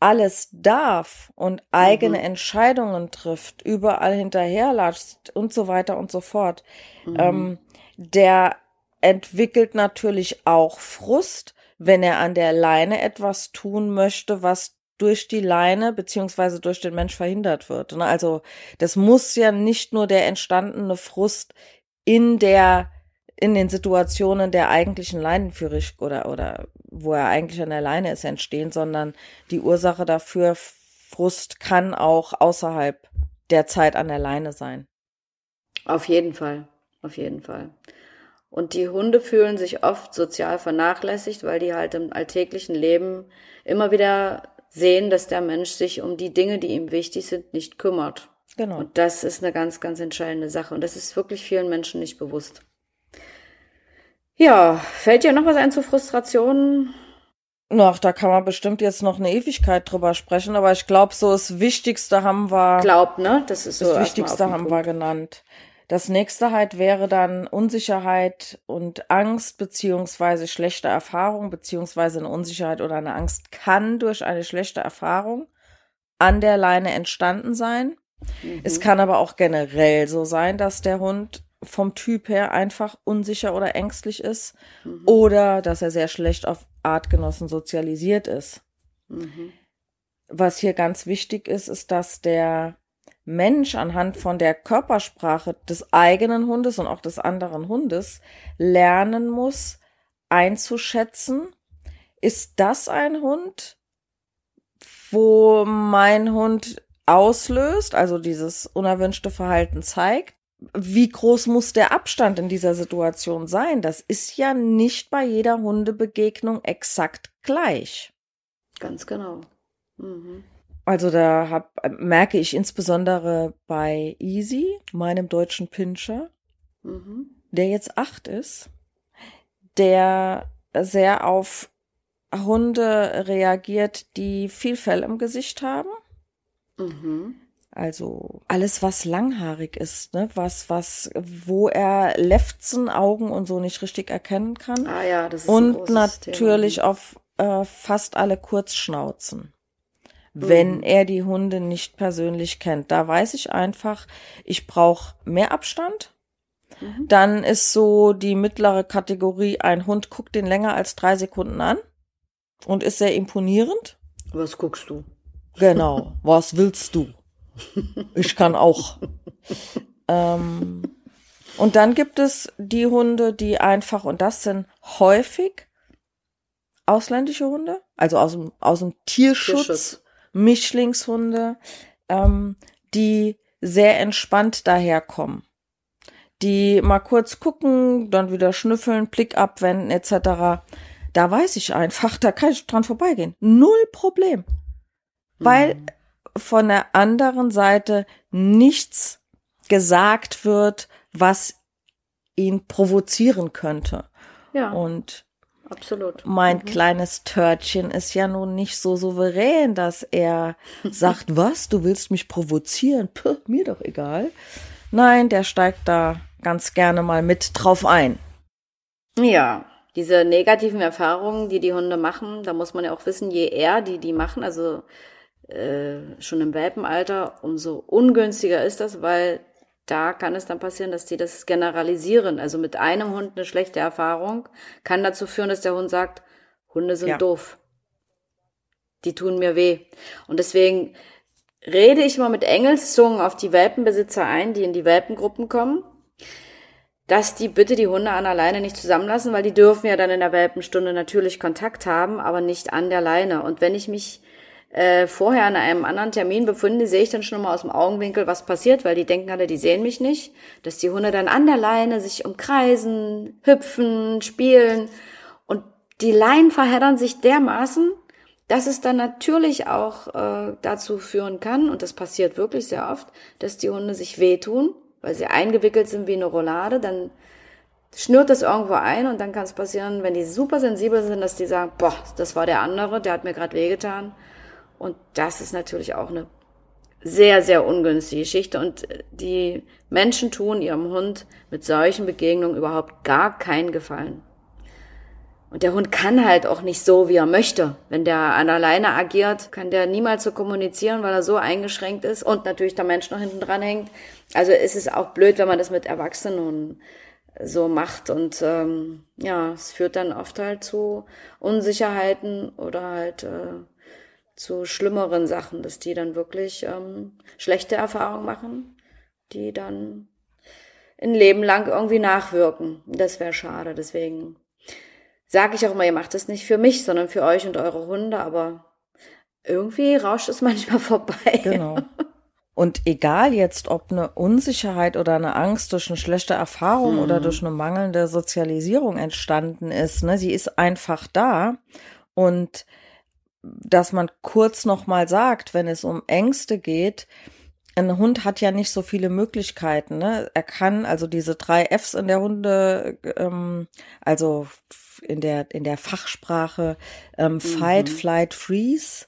alles darf und eigene mhm. Entscheidungen trifft, überall hinterherlatscht und so weiter und so fort, mhm. ähm, der entwickelt natürlich auch Frust, wenn er an der Leine etwas tun möchte, was durch die Leine beziehungsweise durch den Mensch verhindert wird. Ne? Also das muss ja nicht nur der entstandene Frust in der in den Situationen der eigentlichen Leinenführung oder, oder wo er eigentlich an der Leine ist, entstehen, sondern die Ursache dafür, Frust kann auch außerhalb der Zeit an der Leine sein. Auf jeden Fall, auf jeden Fall. Und die Hunde fühlen sich oft sozial vernachlässigt, weil die halt im alltäglichen Leben immer wieder sehen, dass der Mensch sich um die Dinge, die ihm wichtig sind, nicht kümmert. Genau. Und das ist eine ganz, ganz entscheidende Sache. Und das ist wirklich vielen Menschen nicht bewusst. Ja, fällt dir noch was ein zu Frustrationen? Ach, da kann man bestimmt jetzt noch eine Ewigkeit drüber sprechen, aber ich glaube, so das Wichtigste haben wir. Glaubt, ne? Das ist so. Das Wichtigste haben wir genannt. Das nächste halt wäre dann Unsicherheit und Angst beziehungsweise schlechte Erfahrung beziehungsweise eine Unsicherheit oder eine Angst kann durch eine schlechte Erfahrung an der Leine entstanden sein. Mhm. Es kann aber auch generell so sein, dass der Hund vom Typ her einfach unsicher oder ängstlich ist mhm. oder dass er sehr schlecht auf Artgenossen sozialisiert ist. Mhm. Was hier ganz wichtig ist, ist, dass der Mensch anhand von der Körpersprache des eigenen Hundes und auch des anderen Hundes lernen muss, einzuschätzen, ist das ein Hund, wo mein Hund auslöst, also dieses unerwünschte Verhalten zeigt, wie groß muss der Abstand in dieser Situation sein? Das ist ja nicht bei jeder Hundebegegnung exakt gleich. Ganz genau. Mhm. Also da hab, merke ich insbesondere bei Easy, meinem deutschen Pinscher, mhm. der jetzt acht ist, der sehr auf Hunde reagiert, die viel Fell im Gesicht haben. Mhm. Also alles, was langhaarig ist, ne? was, was, wo er Lefzen, Augen und so nicht richtig erkennen kann. Ah ja, das ist Und natürlich Thema. auf äh, fast alle Kurzschnauzen. wenn mhm. er die Hunde nicht persönlich kennt. Da weiß ich einfach, ich brauche mehr Abstand. Mhm. Dann ist so die mittlere Kategorie, ein Hund guckt den länger als drei Sekunden an und ist sehr imponierend. Was guckst du? Genau, was willst du? Ich kann auch. ähm, und dann gibt es die Hunde, die einfach, und das sind häufig ausländische Hunde, also aus dem, aus dem Tierschutz, Tierschutz. Mischlingshunde, ähm, die sehr entspannt daherkommen. Die mal kurz gucken, dann wieder schnüffeln, Blick abwenden etc. Da weiß ich einfach, da kann ich dran vorbeigehen. Null Problem. Weil mhm. Von der anderen Seite nichts gesagt wird, was ihn provozieren könnte. Ja. Und Absolut. Mein mhm. kleines Törtchen ist ja nun nicht so souverän, dass er sagt, was, du willst mich provozieren? Puh, mir doch egal. Nein, der steigt da ganz gerne mal mit drauf ein. Ja, diese negativen Erfahrungen, die die Hunde machen, da muss man ja auch wissen, je eher die die machen, also äh, schon im Welpenalter, umso ungünstiger ist das, weil da kann es dann passieren, dass die das generalisieren. Also mit einem Hund eine schlechte Erfahrung kann dazu führen, dass der Hund sagt, Hunde sind ja. doof. Die tun mir weh. Und deswegen rede ich mal mit Engelszungen auf die Welpenbesitzer ein, die in die Welpengruppen kommen, dass die bitte die Hunde an der Leine nicht zusammenlassen, weil die dürfen ja dann in der Welpenstunde natürlich Kontakt haben, aber nicht an der Leine. Und wenn ich mich äh, vorher an einem anderen Termin befinde, sehe ich dann schon mal aus dem Augenwinkel, was passiert, weil die denken alle, die sehen mich nicht, dass die Hunde dann an der Leine sich umkreisen, hüpfen, spielen und die Leinen verheddern sich dermaßen, dass es dann natürlich auch äh, dazu führen kann, und das passiert wirklich sehr oft, dass die Hunde sich wehtun, weil sie eingewickelt sind wie eine Roulade, dann schnürt das irgendwo ein und dann kann es passieren, wenn die super sensibel sind, dass die sagen, boah, das war der andere, der hat mir gerade wehgetan und das ist natürlich auch eine sehr, sehr ungünstige Geschichte. Und die Menschen tun ihrem Hund mit solchen Begegnungen überhaupt gar keinen Gefallen. Und der Hund kann halt auch nicht so, wie er möchte. Wenn der an alleine agiert, kann der niemals so kommunizieren, weil er so eingeschränkt ist und natürlich der Mensch noch hinten dran hängt. Also ist es auch blöd, wenn man das mit Erwachsenen so macht. Und ähm, ja, es führt dann oft halt zu Unsicherheiten oder halt äh, zu schlimmeren Sachen, dass die dann wirklich ähm, schlechte Erfahrungen machen, die dann ein Leben lang irgendwie nachwirken. Das wäre schade. Deswegen sage ich auch immer, ihr macht das nicht für mich, sondern für euch und eure Hunde, aber irgendwie rauscht es manchmal vorbei. Genau. Und egal jetzt, ob eine Unsicherheit oder eine Angst durch eine schlechte Erfahrung hm. oder durch eine mangelnde Sozialisierung entstanden ist, ne, sie ist einfach da. Und dass man kurz noch mal sagt, wenn es um Ängste geht, ein Hund hat ja nicht so viele Möglichkeiten. Ne? Er kann also diese drei Fs in der Hunde, ähm, also in der in der Fachsprache ähm, mhm. Fight, Flight, Freeze.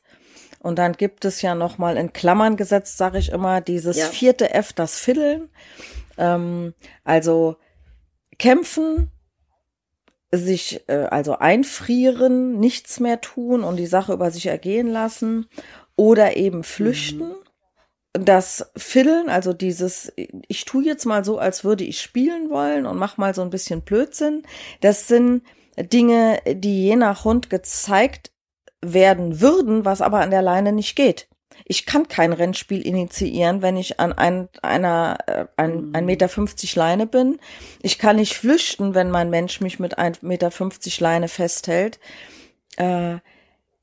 Und dann gibt es ja noch mal in Klammern gesetzt, sage ich immer, dieses ja. vierte F, das Fiddeln. Ähm, also kämpfen, sich äh, also einfrieren, nichts mehr tun und die Sache über sich ergehen lassen oder eben flüchten. Mhm. Das Fiddeln, also dieses, ich tue jetzt mal so, als würde ich spielen wollen und mach mal so ein bisschen Blödsinn, das sind Dinge, die je nach Hund gezeigt werden würden, was aber an der Leine nicht geht ich kann kein Rennspiel initiieren, wenn ich an ein, einer äh, ein, ein Meter fünfzig Leine bin. Ich kann nicht flüchten, wenn mein Mensch mich mit ein Meter fünfzig Leine festhält. Äh,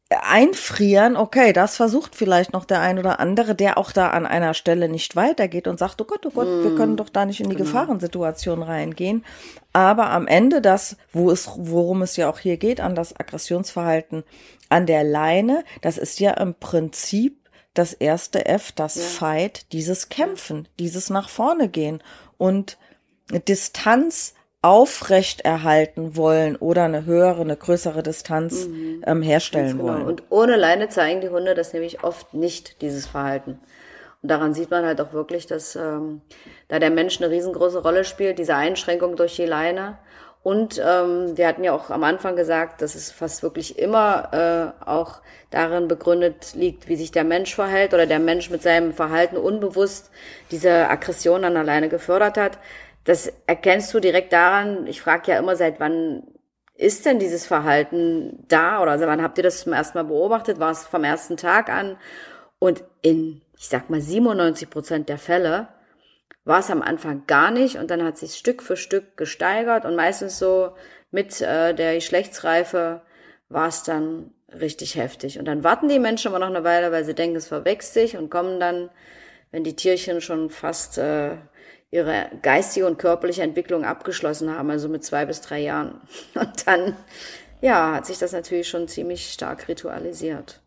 einfrieren, okay, das versucht vielleicht noch der ein oder andere, der auch da an einer Stelle nicht weitergeht und sagt, oh Gott, oh Gott, mm, wir können doch da nicht in die genau. Gefahrensituation reingehen. Aber am Ende das, wo es, worum es ja auch hier geht, an das Aggressionsverhalten an der Leine, das ist ja im Prinzip das erste F, das ja. Fight, dieses Kämpfen, dieses nach vorne gehen und Distanz aufrecht erhalten wollen oder eine höhere, eine größere Distanz mhm. ähm, herstellen genau. wollen. Und ohne Leine zeigen die Hunde das nämlich oft nicht, dieses Verhalten. Und daran sieht man halt auch wirklich, dass ähm, da der Mensch eine riesengroße Rolle spielt, diese Einschränkung durch die Leine Und ähm, wir hatten ja auch am Anfang gesagt, dass es fast wirklich immer äh, auch darin begründet liegt, wie sich der Mensch verhält oder der Mensch mit seinem Verhalten unbewusst diese Aggression dann alleine gefördert hat. Das erkennst du direkt daran. Ich frage ja immer, seit wann ist denn dieses Verhalten da oder wann habt ihr das zum ersten Mal beobachtet? War es vom ersten Tag an? Und in, ich sag mal, 97 Prozent der Fälle war es am Anfang gar nicht und dann hat sich Stück für Stück gesteigert und meistens so mit äh, der Geschlechtsreife war es dann richtig heftig. Und dann warten die Menschen aber noch eine Weile, weil sie denken, es verwächst sich und kommen dann, wenn die Tierchen schon fast äh, ihre geistige und körperliche Entwicklung abgeschlossen haben, also mit zwei bis drei Jahren. Und dann, ja, hat sich das natürlich schon ziemlich stark ritualisiert.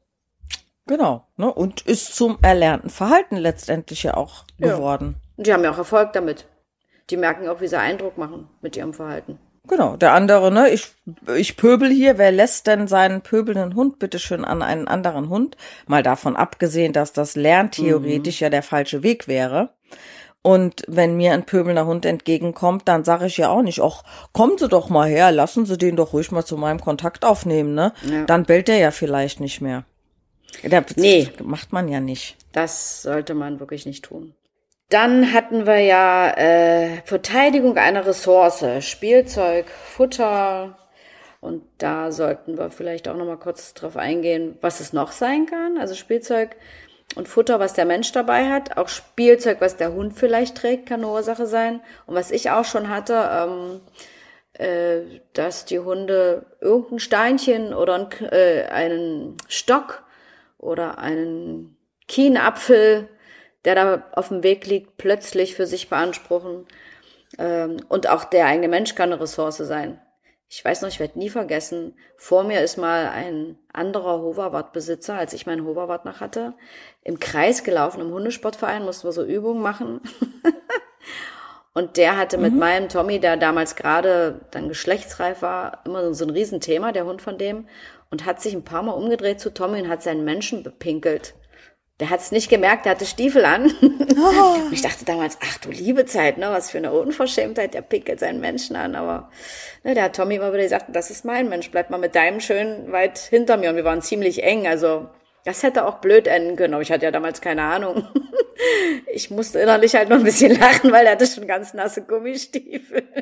Genau, ne? Und ist zum erlernten Verhalten letztendlich ja auch ja. geworden. Und die haben ja auch Erfolg damit. Die merken auch, wie sie Eindruck machen mit ihrem Verhalten. Genau, der andere, ne, ich, ich pöbel hier, wer lässt denn seinen pöbelnden Hund bitteschön an einen anderen Hund? Mal davon abgesehen, dass das lerntheoretisch mhm. ja der falsche Weg wäre. Und wenn mir ein pöbelnder Hund entgegenkommt, dann sage ich ja auch nicht, ach, kommen Sie doch mal her, lassen Sie den doch ruhig mal zu meinem Kontakt aufnehmen, ne? Ja. Dann bellt der ja vielleicht nicht mehr. Das nee. macht man ja nicht. Das sollte man wirklich nicht tun. Dann hatten wir ja äh, Verteidigung einer Ressource, Spielzeug, Futter. Und da sollten wir vielleicht auch noch mal kurz drauf eingehen, was es noch sein kann. Also Spielzeug und Futter, was der Mensch dabei hat. Auch Spielzeug, was der Hund vielleicht trägt, kann eine Ursache sein. Und was ich auch schon hatte, ähm, äh, dass die Hunde irgendein Steinchen oder ein, äh, einen Stock oder einen Kienapfel der da auf dem Weg liegt, plötzlich für sich beanspruchen. Ähm, und auch der eigene Mensch kann eine Ressource sein. Ich weiß noch, ich werde nie vergessen, vor mir ist mal ein anderer Hoverwart-Besitzer, als ich meinen Hoverwart noch hatte, im Kreis gelaufen, im Hundesportverein, mussten wir so Übungen machen. und der hatte mhm. mit meinem Tommy, der damals gerade dann geschlechtsreif war, immer so ein Riesenthema, der Hund von dem, und hat sich ein paar Mal umgedreht zu Tommy und hat seinen Menschen bepinkelt. Der hat es nicht gemerkt, der hatte Stiefel an. Oh. Und ich dachte damals, ach du liebe Zeit, ne, was für eine Unverschämtheit, der pickelt seinen Menschen an. Aber ne, der hat Tommy immer wieder gesagt, das ist mein Mensch, bleib mal mit deinem schön weit hinter mir. Und wir waren ziemlich eng, also das hätte auch blöd enden können, aber ich hatte ja damals keine Ahnung. Ich musste innerlich halt noch ein bisschen lachen, weil er hatte schon ganz nasse Gummistiefel.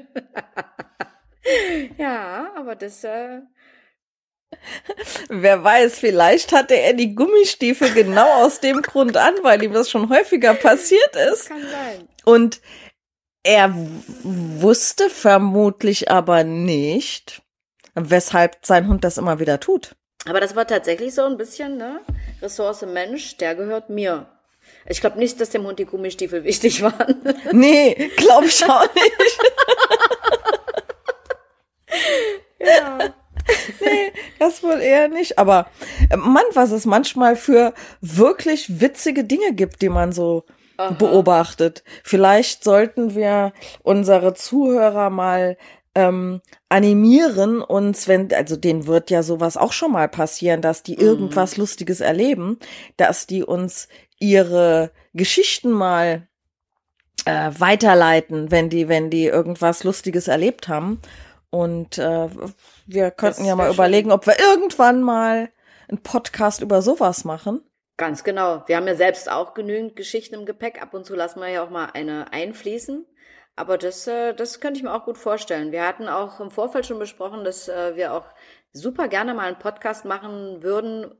Ja, aber das äh, Wer weiß, vielleicht hatte er die Gummistiefel genau aus dem Grund an, weil ihm das schon häufiger passiert ist. Kann sein. Und er wusste vermutlich aber nicht, weshalb sein Hund das immer wieder tut. Aber das war tatsächlich so ein bisschen, ne? Ressource Mensch, der gehört mir. Ich glaube nicht, dass dem Hund die Gummistiefel wichtig waren. Nee, glaube ich auch nicht. ja. nee, das wohl eher nicht. Aber äh, Mann, was es manchmal für wirklich witzige Dinge gibt, die man so Aha. beobachtet. Vielleicht sollten wir unsere Zuhörer mal ähm, animieren uns, wenn, also denen wird ja sowas auch schon mal passieren, dass die mhm. irgendwas Lustiges erleben, dass die uns ihre Geschichten mal äh, weiterleiten, wenn die, wenn die irgendwas Lustiges erlebt haben. Und äh, wir könnten ja mal überlegen, ob wir irgendwann mal einen Podcast über sowas machen. Ganz genau. Wir haben ja selbst auch genügend Geschichten im Gepäck. Ab und zu lassen wir ja auch mal eine einfließen. Aber das, äh, das könnte ich mir auch gut vorstellen. Wir hatten auch im Vorfeld schon besprochen, dass äh, wir auch super gerne mal einen Podcast machen würden,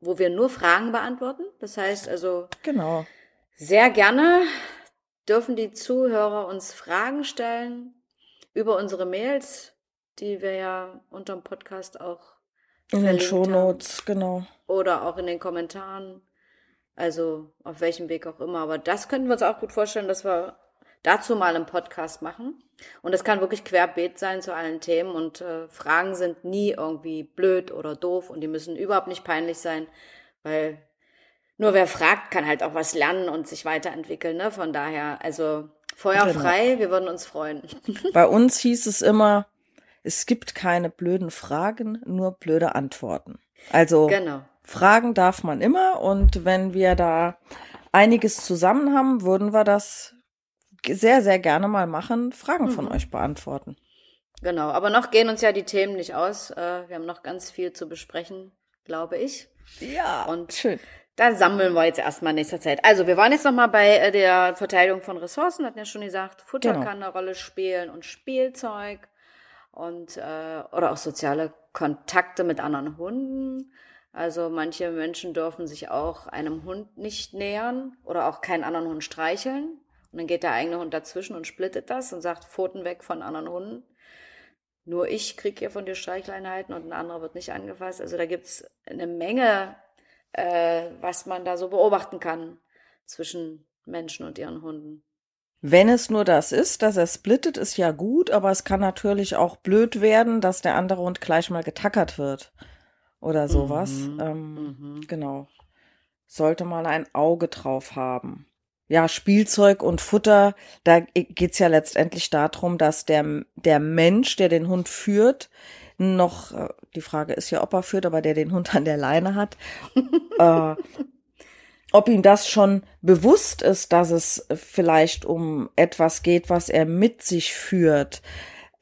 wo wir nur Fragen beantworten. Das heißt also. Genau. Sehr gerne dürfen die Zuhörer uns Fragen stellen über unsere Mails, die wir ja unter dem Podcast auch in den Shownotes, genau. Oder auch in den Kommentaren. Also auf welchem Weg auch immer. Aber das könnten wir uns auch gut vorstellen, dass wir dazu mal einen Podcast machen. Und das kann wirklich querbeet sein zu allen Themen. Und äh, Fragen sind nie irgendwie blöd oder doof und die müssen überhaupt nicht peinlich sein, weil nur wer fragt, kann halt auch was lernen und sich weiterentwickeln. Ne? Von daher, also Feuer genau. frei, wir würden uns freuen. Bei uns hieß es immer, es gibt keine blöden Fragen, nur blöde Antworten. Also genau. Fragen darf man immer und wenn wir da einiges zusammen haben, würden wir das sehr, sehr gerne mal machen, Fragen mhm. von euch beantworten. Genau, aber noch gehen uns ja die Themen nicht aus. Äh, wir haben noch ganz viel zu besprechen, glaube ich. Ja, Und schön. Da sammeln wir jetzt erstmal in nächster Zeit. Also wir waren jetzt nochmal bei äh, der Verteilung von Ressourcen, hatten ja schon gesagt, Futter Genau. kann eine Rolle spielen und Spielzeug und äh, oder auch soziale Kontakte mit anderen Hunden. Also manche Menschen dürfen sich auch einem Hund nicht nähern oder auch keinen anderen Hund streicheln. Und dann geht der eigene Hund dazwischen und splittet das und sagt, Pfoten weg von anderen Hunden. Nur ich kriege hier von dir Streichleinheiten und ein anderer wird nicht angefasst. Also da gibt's eine Menge, äh, was man da so beobachten kann zwischen Menschen und ihren Hunden. Wenn es nur das ist, dass er splittet, ist ja gut, aber es kann natürlich auch blöd werden, dass der andere Hund gleich mal getackert wird oder sowas. Mhm, Ähm, mhm. Genau. Sollte man ein Auge drauf haben. Ja, Spielzeug und Futter, da geht's ja letztendlich darum, dass der, der Mensch, der den Hund führt, noch, äh, die Frage ist ja, ob er führt, aber der den Hund an der Leine hat, äh, ob ihm das schon bewusst ist, dass es vielleicht um etwas geht, was er mit sich führt.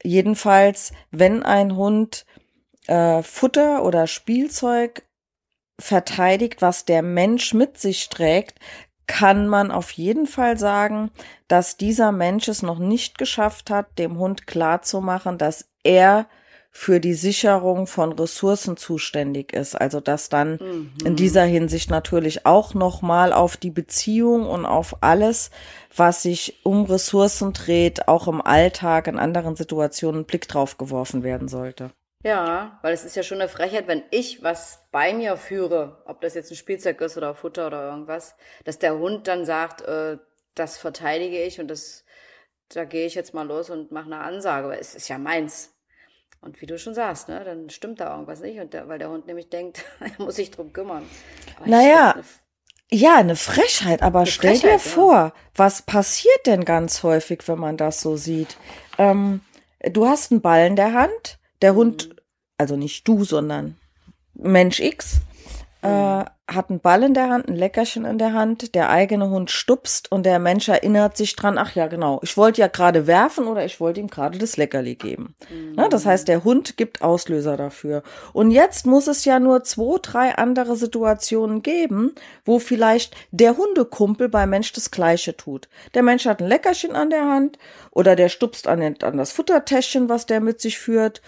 Jedenfalls, wenn ein Hund äh, Futter oder Spielzeug verteidigt, was der Mensch mit sich trägt, kann man auf jeden Fall sagen, dass dieser Mensch es noch nicht geschafft hat, dem Hund klarzumachen, dass er für die Sicherung von Ressourcen zuständig ist. Also dass dann Mhm. in dieser Hinsicht natürlich auch nochmal auf die Beziehung und auf alles, was sich um Ressourcen dreht, auch im Alltag, in anderen Situationen, ein Blick drauf geworfen werden sollte. Ja, weil es ist ja schon eine Frechheit, wenn ich was bei mir führe, ob das jetzt ein Spielzeug ist oder Futter oder irgendwas, dass der Hund dann sagt, äh, das verteidige ich und das, da gehe ich jetzt mal los und mache eine Ansage, weil es ist ja meins. Und wie du schon sagst, ne, dann stimmt da irgendwas nicht, und der, weil der Hund nämlich denkt, er muss sich drum kümmern. Aber Naja, Ja, eine Frechheit, aber stell dir Frechheit, ja. vor, was passiert denn ganz häufig, wenn man das so sieht? Ähm, du hast einen Ball in der Hand, der Hund, Mhm. also nicht du, sondern Mensch X. äh, hat einen Ball in der Hand, ein Leckerchen in der Hand, der eigene Hund stupst und der Mensch erinnert sich dran, ach ja, genau, ich wollte ja gerade werfen oder ich wollte ihm gerade das Leckerli geben. Ne, das heißt, der Hund gibt Auslöser dafür. Und jetzt muss es ja nur zwei, drei andere Situationen geben, wo vielleicht der Hundekumpel beim Mensch das Gleiche tut. Der Mensch hat ein Leckerchen an der Hand oder der stupst an, den, an das Futtertäschchen, was der mit sich führt.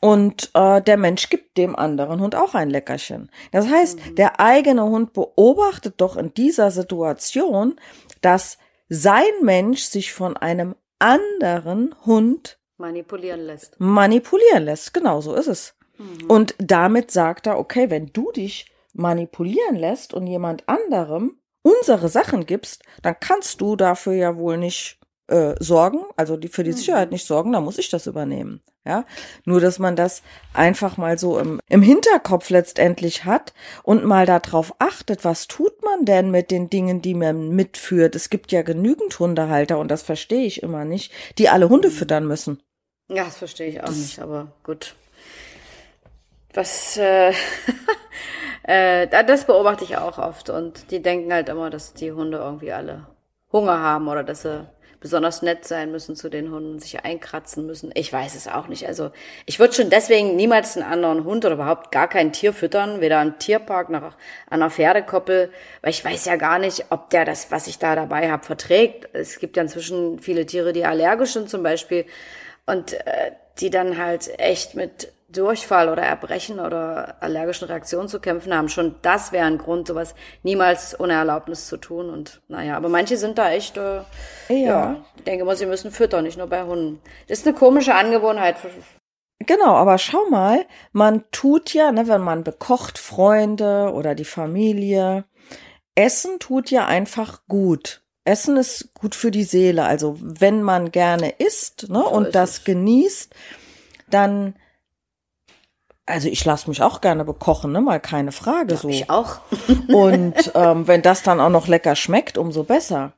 Und äh, der Mensch gibt dem anderen Hund auch ein Leckerchen. Das heißt, der eigene Hund beobachtet doch in dieser Situation, dass sein Mensch sich von einem anderen Hund manipulieren lässt. manipulieren lässt. Genau so ist es. Und damit sagt er, okay, wenn du dich manipulieren lässt und jemand anderem unsere Sachen gibst, dann kannst du dafür ja wohl nicht äh, sorgen, also die, für die Sicherheit nicht sorgen, dann muss ich das übernehmen. Ja, nur dass man das einfach mal so im, im Hinterkopf letztendlich hat und mal darauf achtet, was tut man denn mit den Dingen, die man mitführt. Es gibt ja genügend Hundehalter und das verstehe ich immer nicht, die alle Hunde füttern müssen. Ja, das verstehe ich auch nicht, aber gut. Was, äh, äh, da- das beobachte ich auch oft und die denken halt immer, dass die Hunde irgendwie alle Hunger haben oder dass sie besonders nett sein müssen zu den Hunden, sich einkratzen müssen. Ich weiß es auch nicht. Also ich würde schon deswegen niemals einen anderen Hund oder überhaupt gar kein Tier füttern, weder im Tierpark noch an einer Pferdekoppel, weil ich weiß ja gar nicht, ob der das, was ich da dabei habe, verträgt. Es gibt ja inzwischen viele Tiere, die allergisch sind zum Beispiel und äh, die dann halt echt mit Durchfall oder Erbrechen oder allergischen Reaktionen zu kämpfen haben. Schon das wäre ein Grund, sowas niemals ohne Erlaubnis zu tun. Und naja, aber manche sind da echt, äh, ja. ich denke mal, sie müssen füttern, nicht nur bei Hunden. Das ist eine komische Angewohnheit. Genau, aber schau mal, man tut ja, ne, wenn man bekocht Freunde oder die Familie, Essen tut ja einfach gut. Essen ist gut für die Seele. Also wenn man gerne isst ne, So und das es. genießt, dann, also ich lasse mich auch gerne bekochen, ne, mal keine Frage so. Ich auch. Und ähm, wenn das dann auch noch lecker schmeckt, umso besser.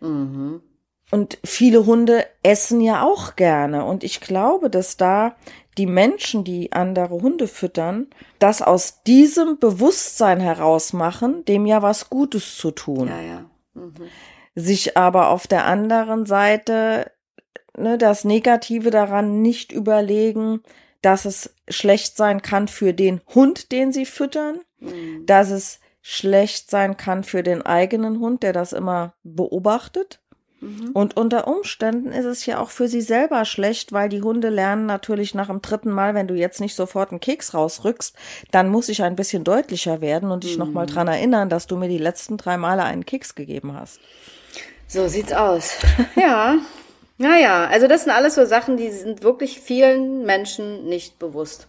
Mhm. Und viele Hunde essen ja auch gerne. Und ich glaube, dass da die Menschen, die andere Hunde füttern, das aus diesem Bewusstsein heraus machen, dem ja was Gutes zu tun. Ja, ja. Mhm. Sich aber auf der anderen Seite ne, das Negative daran nicht überlegen, dass es schlecht sein kann für den Hund, den sie füttern, mhm. dass es schlecht sein kann für den eigenen Hund, der das immer beobachtet. Mhm. Und unter Umständen ist es ja auch für sie selber schlecht, weil die Hunde lernen natürlich nach dem dritten Mal, wenn du jetzt nicht sofort einen Keks rausrückst, dann muss ich ein bisschen deutlicher werden und dich mhm. nochmal dran erinnern, dass du mir die letzten drei Male einen Keks gegeben hast. So sieht's aus. Ja. Naja, also das sind alles so Sachen, die sind wirklich vielen Menschen nicht bewusst.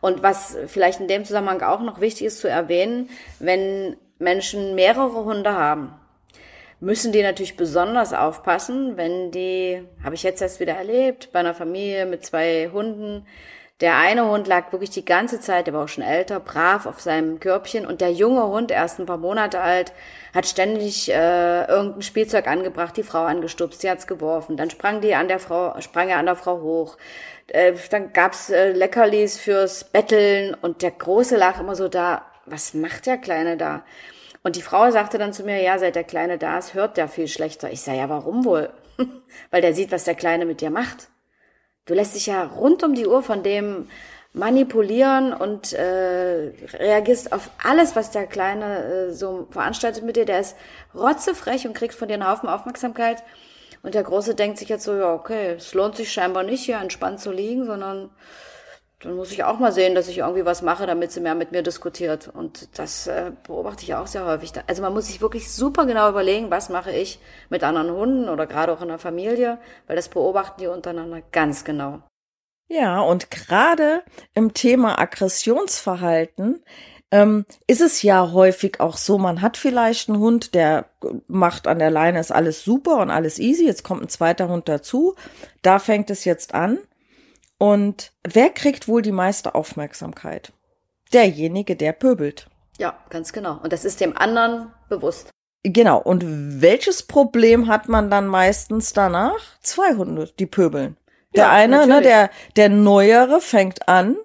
Und was vielleicht in dem Zusammenhang auch noch wichtig ist zu erwähnen, wenn Menschen mehrere Hunde haben, müssen die natürlich besonders aufpassen, wenn die, habe ich jetzt erst wieder erlebt, bei einer Familie mit zwei Hunden, der eine Hund lag wirklich die ganze Zeit, der war auch schon älter, brav auf seinem Körbchen und der junge Hund, erst ein paar Monate alt, hat ständig äh, irgendein Spielzeug angebracht, die Frau angestupst, die hat's geworfen, dann sprang die an der Frau, sprang er an der Frau hoch, äh, dann gab's äh, Leckerlis fürs Betteln und der Große lag immer so da, was macht der Kleine da? Und die Frau sagte dann zu mir, ja, seit der Kleine da ist, hört der viel schlechter. Ich sage, ja, warum wohl? Weil der sieht, was der Kleine mit dir macht. Du lässt dich ja rund um die Uhr von dem manipulieren und äh, reagierst auf alles, was der Kleine äh, so veranstaltet mit dir. Der ist rotzefrech und kriegt von dir einen Haufen Aufmerksamkeit. Und der Große denkt sich jetzt so, ja, okay, es lohnt sich scheinbar nicht, hier entspannt zu liegen, sondern dann muss ich auch mal sehen, dass ich irgendwie was mache, damit sie mehr mit mir diskutiert. Und das äh, beobachte ich auch sehr häufig. Also man muss sich wirklich super genau überlegen, was mache ich mit anderen Hunden oder gerade auch in der Familie, weil das beobachten die untereinander ganz genau. Ja, und gerade im Thema Aggressionsverhalten ähm, ist es ja häufig auch so, man hat vielleicht einen Hund, der macht an der Leine ist alles super und alles easy, jetzt kommt ein zweiter Hund dazu, da fängt es jetzt an und wer kriegt wohl die meiste Aufmerksamkeit? Derjenige, der pöbelt. Ja, ganz genau. Und das ist dem anderen bewusst. Genau. Und welches Problem hat man dann meistens danach? Zwei Hunde, die pöbeln. Der ja, eine, ne, der, der Neuere fängt an.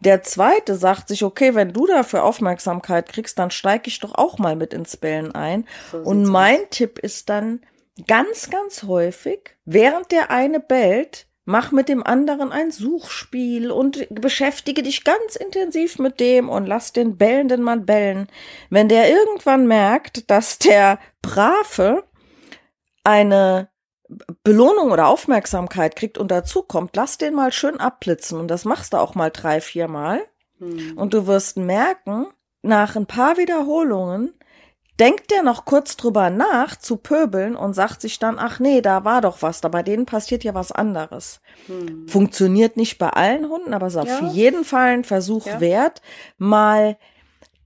Der zweite sagt sich, okay, wenn du dafür Aufmerksamkeit kriegst, dann steige ich doch auch mal mit ins Bellen ein. So Und mein aus. Tipp ist dann ganz, ganz häufig, während der eine bellt, Mach mit dem anderen ein Suchspiel und beschäftige dich ganz intensiv mit dem und lass den bellenden Mann bellen. Wenn der irgendwann merkt, dass der Brave eine Belohnung oder Aufmerksamkeit kriegt und dazukommt, lass den mal schön abblitzen und das machst du auch mal drei, vier Mal. Hm. Und du wirst merken, nach ein paar Wiederholungen denkt der noch kurz drüber nach zu pöbeln und sagt sich dann, ach nee, da war doch was, da bei denen passiert ja was anderes. Hm. Funktioniert nicht bei allen Hunden, aber ist auf ja. jeden Fall ein Versuch ja. wert, mal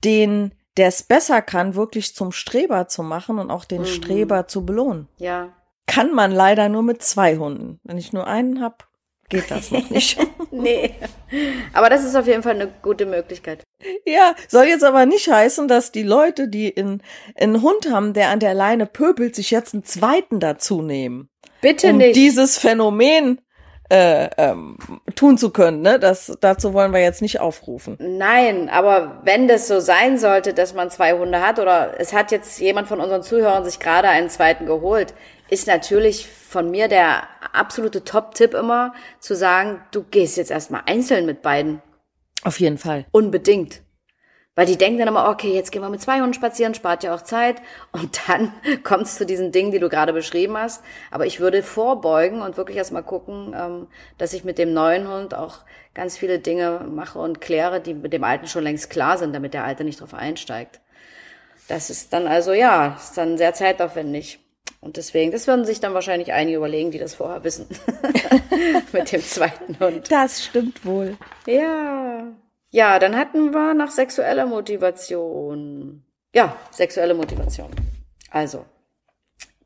den, der es besser kann, wirklich zum Streber zu machen und auch den mhm. Streber zu belohnen. Ja. Kann man leider nur mit zwei Hunden. Wenn ich nur einen hab, geht das noch nicht. nee. Aber das ist auf jeden Fall eine gute Möglichkeit. Ja, soll jetzt aber nicht heißen, dass die Leute, die in, einen Hund haben, der an der Leine pöbelt, sich jetzt einen zweiten dazu nehmen. Bitte um nicht. dieses Phänomen äh, ähm, tun zu können. Ne? Das, dazu wollen wir jetzt nicht aufrufen. Nein, aber wenn das so sein sollte, dass man zwei Hunde hat oder es hat jetzt jemand von unseren Zuhörern sich gerade einen zweiten geholt, ist natürlich von mir der absolute Top-Tipp immer, zu sagen, du gehst jetzt erstmal einzeln mit beiden. Auf jeden Fall. Unbedingt. Weil die denken dann immer, okay, jetzt gehen wir mit zwei Hunden spazieren, spart ja auch Zeit. Und dann kommst du zu diesen Dingen, die du gerade beschrieben hast. Aber ich würde vorbeugen und wirklich erstmal gucken, ähm, dass ich mit dem neuen Hund auch ganz viele Dinge mache und kläre, die mit dem alten schon längst klar sind, damit der alte nicht drauf einsteigt. Das ist dann also, ja, ist dann sehr zeitaufwendig. Und deswegen, das würden sich dann wahrscheinlich einige überlegen, die das vorher wissen. Mit dem zweiten Hund. Das stimmt wohl. Ja. Ja, dann hatten wir nach sexueller Motivation. Ja, sexuelle Motivation. Also,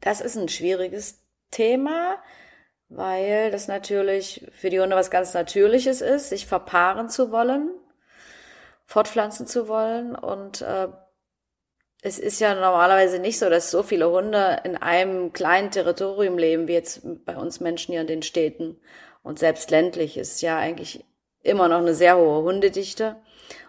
das ist ein schwieriges Thema, weil das natürlich für die Hunde was ganz Natürliches ist, sich verpaaren zu wollen, fortpflanzen zu wollen und äh, es ist ja normalerweise nicht so, dass so viele Hunde in einem kleinen Territorium leben, wie jetzt bei uns Menschen hier in den Städten. Und selbst ländlich ist ja eigentlich immer noch eine sehr hohe Hundedichte.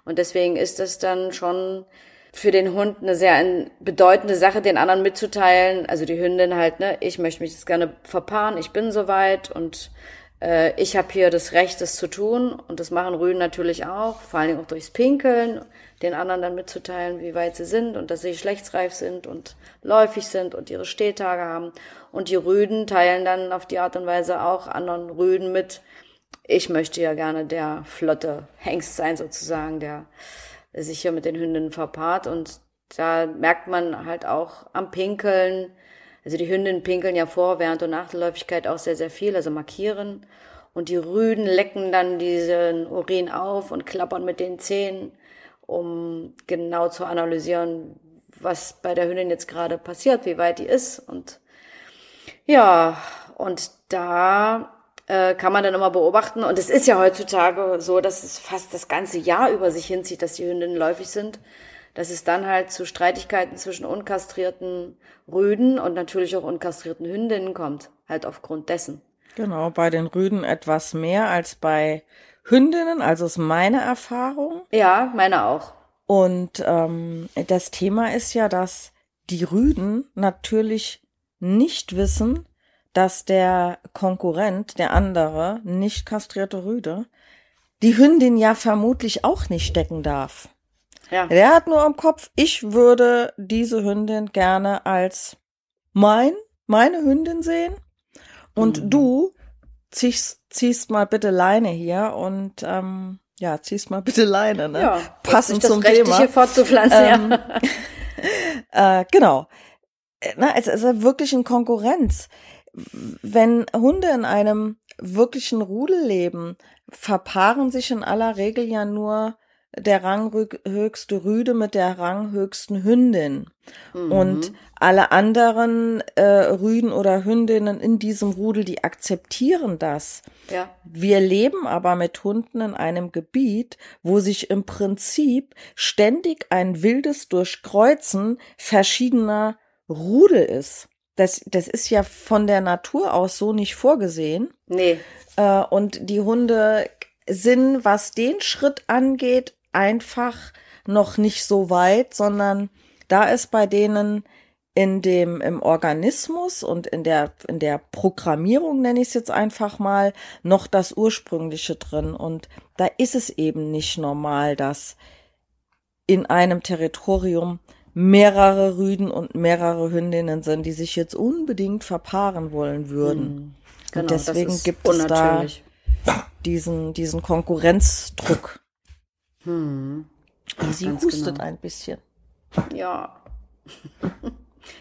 Und deswegen ist das dann schon für den Hund eine sehr bedeutende Sache, den anderen mitzuteilen. Also die Hündin halt, ne, ich möchte mich das gerne verpaaren, ich bin soweit und äh, ich habe hier das Recht, das zu tun. Und das machen Rüden natürlich auch, vor allen Dingen auch durchs Pinkeln, den anderen dann mitzuteilen, wie weit sie sind und dass sie geschlechtsreif sind und läufig sind und ihre Stehtage haben. Und die Rüden teilen dann auf die Art und Weise auch anderen Rüden mit, ich möchte ja gerne der flotte Hengst sein sozusagen, der sich hier mit den Hündinnen verpaart und da merkt man halt auch am Pinkeln, also die Hündinnen pinkeln ja vor, während und nach der Läufigkeit auch sehr, sehr viel, also markieren. Und die Rüden lecken dann diesen Urin auf und klappern mit den Zähnen, um genau zu analysieren, was bei der Hündin jetzt gerade passiert, wie weit die ist. Und ja, und da äh, kann man dann immer beobachten. Und es ist ja heutzutage so, dass es fast das ganze Jahr über sich hinzieht, dass die Hündinnen läufig sind. Dass es dann halt zu Streitigkeiten zwischen unkastrierten Rüden und natürlich auch unkastrierten Hündinnen kommt. Halt aufgrund dessen. Genau, bei den Rüden etwas mehr als bei Hündinnen, also ist meine Erfahrung. Ja, meine auch. Und ähm, das Thema ist ja, dass die Rüden natürlich nicht wissen, dass der Konkurrent, der andere, nicht kastrierte Rüde, die Hündin ja vermutlich auch nicht stecken darf. Ja. Der hat nur im Kopf, ich würde diese Hündin gerne als mein, meine Hündin sehen. Und mhm. du ziehst, ziehst mal bitte Leine hier und ähm, ja, ziehst mal bitte Leine, ne? Ja, passend zum Thema. fortzupflanzen, ähm, ja. äh, genau. Äh, na, es ist wirklich in Konkurrenz wenn Hunde in einem wirklichen Rudel leben, verpaaren sich in aller Regel ja nur der ranghöchste Rüde mit der ranghöchsten Hündin. Mhm. Und alle anderen äh, Rüden oder Hündinnen in diesem Rudel, die akzeptieren das. Ja. Wir leben aber mit Hunden in einem Gebiet, wo sich im Prinzip ständig ein wildes Durchkreuzen verschiedener Rudel ist. Das, das ist ja von der Natur aus so nicht vorgesehen. Nee. Äh, und die Hunde sind, was den Schritt angeht, einfach noch nicht so weit, sondern da ist bei denen in dem im Organismus und in der in der Programmierung nenne ich es jetzt einfach mal noch das ursprüngliche drin und da ist es eben nicht normal, dass in einem Territorium mehrere Rüden und mehrere Hündinnen sind, die sich jetzt unbedingt verpaaren wollen würden. Hm. Genau, und deswegen gibt es da diesen, diesen Konkurrenzdruck. Hm. Sie hustet genau. ein bisschen. Ja.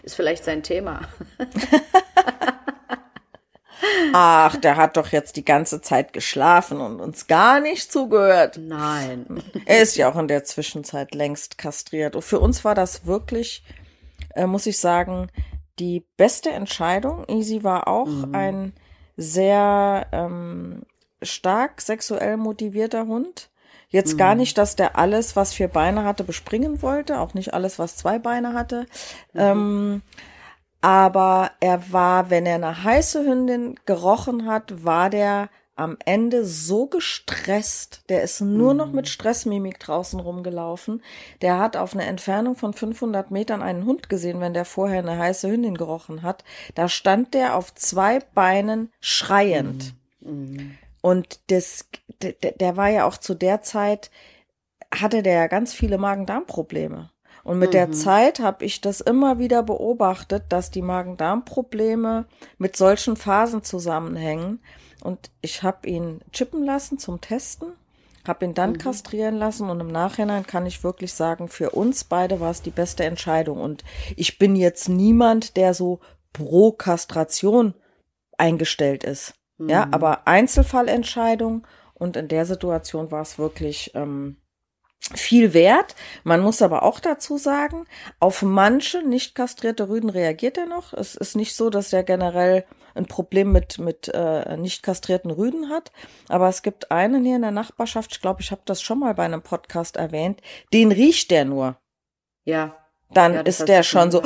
Ist vielleicht sein Thema. Ach, der hat doch jetzt die ganze Zeit geschlafen und uns gar nicht zugehört. Nein. Er ist ja auch in der Zwischenzeit längst kastriert. Und für uns war das wirklich, äh, muss ich sagen, die beste Entscheidung. Easy war auch mhm. ein sehr ähm, stark sexuell motivierter Hund. Jetzt mhm. gar nicht, dass der alles, was vier Beine hatte, bespringen wollte, auch nicht alles, was zwei Beine hatte. Mhm. Ähm, aber er war, wenn er eine heiße Hündin gerochen hat, war der am Ende so gestresst, der ist nur noch mit mhm. Stressmimik draußen rumgelaufen. Der hat auf eine Entfernung von 500 Metern einen Hund gesehen, wenn der vorher eine heiße Hündin gerochen hat. Da stand der auf zwei Beinen schreiend. Mhm. Und das, der, der war ja auch zu der Zeit, hatte der ja ganz viele Magen-Darm-Probleme. Und mit mhm. der Zeit habe ich das immer wieder beobachtet, dass die Magen-Darm-Probleme mit solchen Phasen zusammenhängen. Und ich habe ihn chippen lassen zum Testen, habe ihn dann mhm. kastrieren lassen und im Nachhinein kann ich wirklich sagen, für uns beide war es die beste Entscheidung. Und ich bin jetzt niemand, der so pro Kastration eingestellt ist. Mhm. Ja, aber Einzelfallentscheidung und in der Situation war es wirklich ähm, viel wert. Man muss aber auch dazu sagen, auf manche nicht kastrierte Rüden reagiert er noch. Es ist nicht so, dass er generell ein Problem mit, mit äh, nicht kastrierten Rüden hat. Aber es gibt einen hier in der Nachbarschaft, ich glaube, ich habe das schon mal bei einem Podcast erwähnt, den riecht der nur. Ja. Dann ja, ist der schon so,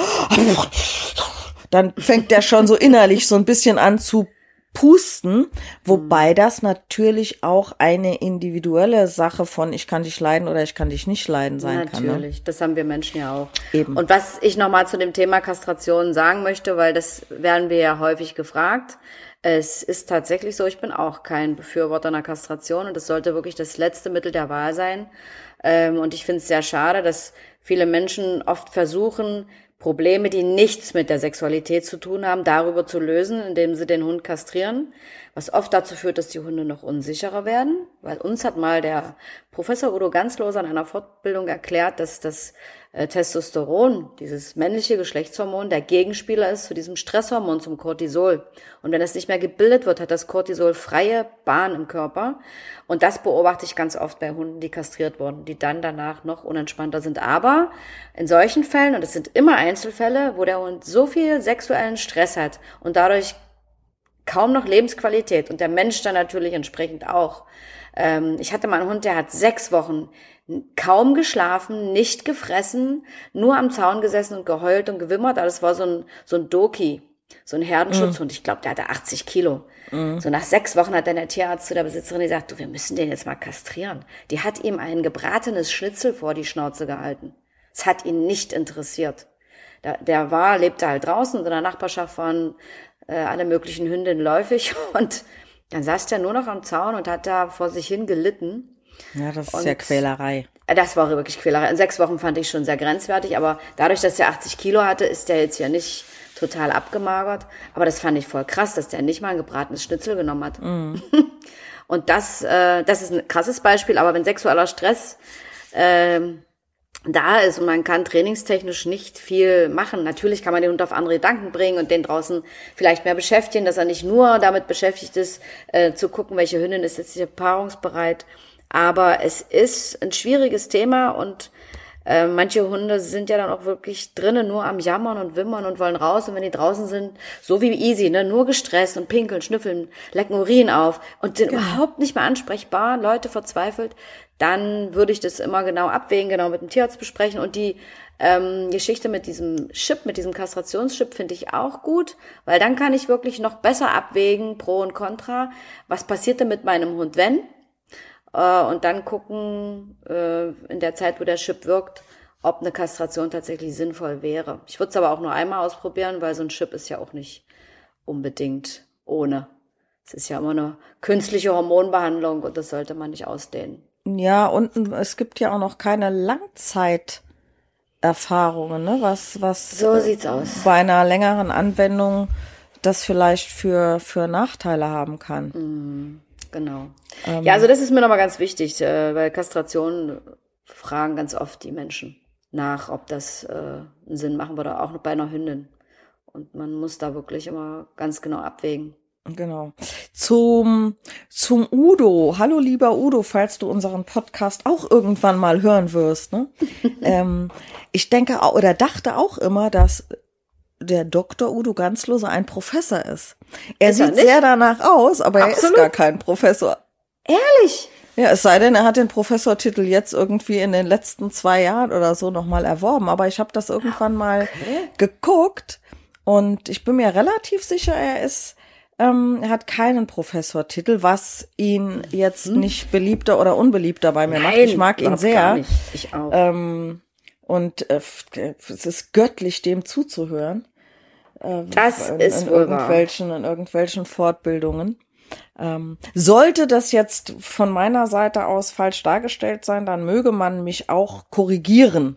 dann fängt der schon so innerlich so ein bisschen an zu pusten, wobei mhm. das natürlich auch eine individuelle Sache von ich kann dich leiden oder ich kann dich nicht leiden sein natürlich. kann. Natürlich, ne? das haben wir Menschen ja auch. Eben. Und was ich nochmal zu dem Thema Kastration sagen möchte, weil das werden wir ja häufig gefragt. Es ist tatsächlich so, ich bin auch kein Befürworter einer Kastration und es sollte wirklich das letzte Mittel der Wahl sein. Ähm, und ich finde es sehr schade, dass viele Menschen oft versuchen, Probleme, die nichts mit der Sexualität zu tun haben, darüber zu lösen, indem sie den Hund kastrieren, was oft dazu führt, dass die Hunde noch unsicherer werden, weil uns hat mal der Professor Udo Ganzloser an einer Fortbildung erklärt, dass das äh, Testosteron, dieses männliche Geschlechtshormon, der Gegenspieler ist zu diesem Stresshormon, zum Cortisol. Und wenn es nicht mehr gebildet wird, hat das Cortisol freie Bahn im Körper. Und das beobachte ich ganz oft bei Hunden, die kastriert wurden, die dann danach noch unentspannter sind. Aber in solchen Fällen, und es sind immer Einzelfälle, wo der Hund so viel sexuellen Stress hat und dadurch kaum noch Lebensqualität und der Mensch dann natürlich entsprechend auch. Ähm, ich hatte mal einen Hund, der hat sechs Wochen kaum geschlafen, nicht gefressen, nur am Zaun gesessen und geheult und gewimmert. Aber das war so ein, so ein Doki, so ein Herdenschutzhund. Mm. Ich glaube, der hatte 80 Kilo. Mm. So nach sechs Wochen hat dann der Tierarzt zu der Besitzerin gesagt, du, wir müssen den jetzt mal kastrieren. Die hat ihm ein gebratenes Schnitzel vor die Schnauze gehalten. Es hat ihn nicht interessiert. Der, der war, lebte halt draußen in der Nachbarschaft von äh, alle möglichen Hündinnen läufig und dann saß der nur noch am Zaun und hat da vor sich hin gelitten. Ja, das ist und ja Quälerei. Das war wirklich Quälerei. In sechs Wochen fand ich schon sehr grenzwertig, aber dadurch, dass er 80 Kilo hatte, ist der jetzt ja nicht total abgemagert. Aber das fand ich voll krass, dass der nicht mal ein gebratenes Schnitzel genommen hat. Mm. Und das, äh, das ist ein krasses Beispiel, aber wenn sexueller Stress äh, da ist und man kann trainingstechnisch nicht viel machen. Natürlich kann man den Hund auf andere Gedanken bringen und den draußen vielleicht mehr beschäftigen, dass er nicht nur damit beschäftigt ist, äh, zu gucken, welche Hündin ist jetzt hier paarungsbereit aber es ist ein schwieriges Thema und äh, manche Hunde sind ja dann auch wirklich drinnen nur am Jammern und Wimmern und wollen raus. Und wenn die draußen sind, so wie Easy, ne, nur gestresst und pinkeln, schnüffeln, lecken Urin auf und sind genau. überhaupt nicht mehr ansprechbar, Leute verzweifelt, dann würde ich das immer genau abwägen, genau mit dem Tierarzt besprechen. Und die ähm, Geschichte mit diesem Chip, mit diesem Kastrationschip finde ich auch gut, weil dann kann ich wirklich noch besser abwägen, Pro und Contra. Was passiert denn mit meinem Hund, wenn? äh, und dann gucken äh, in der Zeit, wo der Chip wirkt, ob eine Kastration tatsächlich sinnvoll wäre. Ich würde es aber auch nur einmal ausprobieren, weil so ein Chip ist ja auch nicht unbedingt ohne. Es ist ja immer eine künstliche Hormonbehandlung und das sollte man nicht ausdehnen. Ja, und es gibt ja auch noch keine Langzeiterfahrungen, ne? Was, was so sieht's aus. bei einer längeren Anwendung das vielleicht für, für Nachteile haben kann. Mm. Genau. Ähm, ja, also das ist mir nochmal ganz wichtig, äh, weil Kastration fragen ganz oft die Menschen nach, ob das äh, einen Sinn machen würde, auch bei einer Hündin. Und man muss da wirklich immer ganz genau abwägen. Genau. Zum, zum Udo. Hallo lieber Udo, falls du unseren Podcast auch irgendwann mal hören wirst. Ne? ähm, ich denke oder dachte auch immer, dass der Dr. Udo Ganzlose ein Professor ist. Er ist sieht er sehr danach aus, aber Absolut. er ist gar kein Professor. Ehrlich? Ja, es sei denn, er hat den Professortitel jetzt irgendwie in den letzten zwei Jahren oder so nochmal erworben. Aber ich habe das irgendwann mal okay. geguckt und ich bin mir relativ sicher, er ist, ähm, er hat keinen Professortitel, was ihn jetzt hm. nicht beliebter oder unbeliebter bei mir Nein, macht. Ich mag ihn sehr. Ich auch. Ähm, und äh, es ist göttlich, dem zuzuhören. Äh, das in, ist in wohl irgendwelchen, wahr. in irgendwelchen Fortbildungen. Ähm, sollte das jetzt von meiner Seite aus falsch dargestellt sein, dann möge man mich auch korrigieren.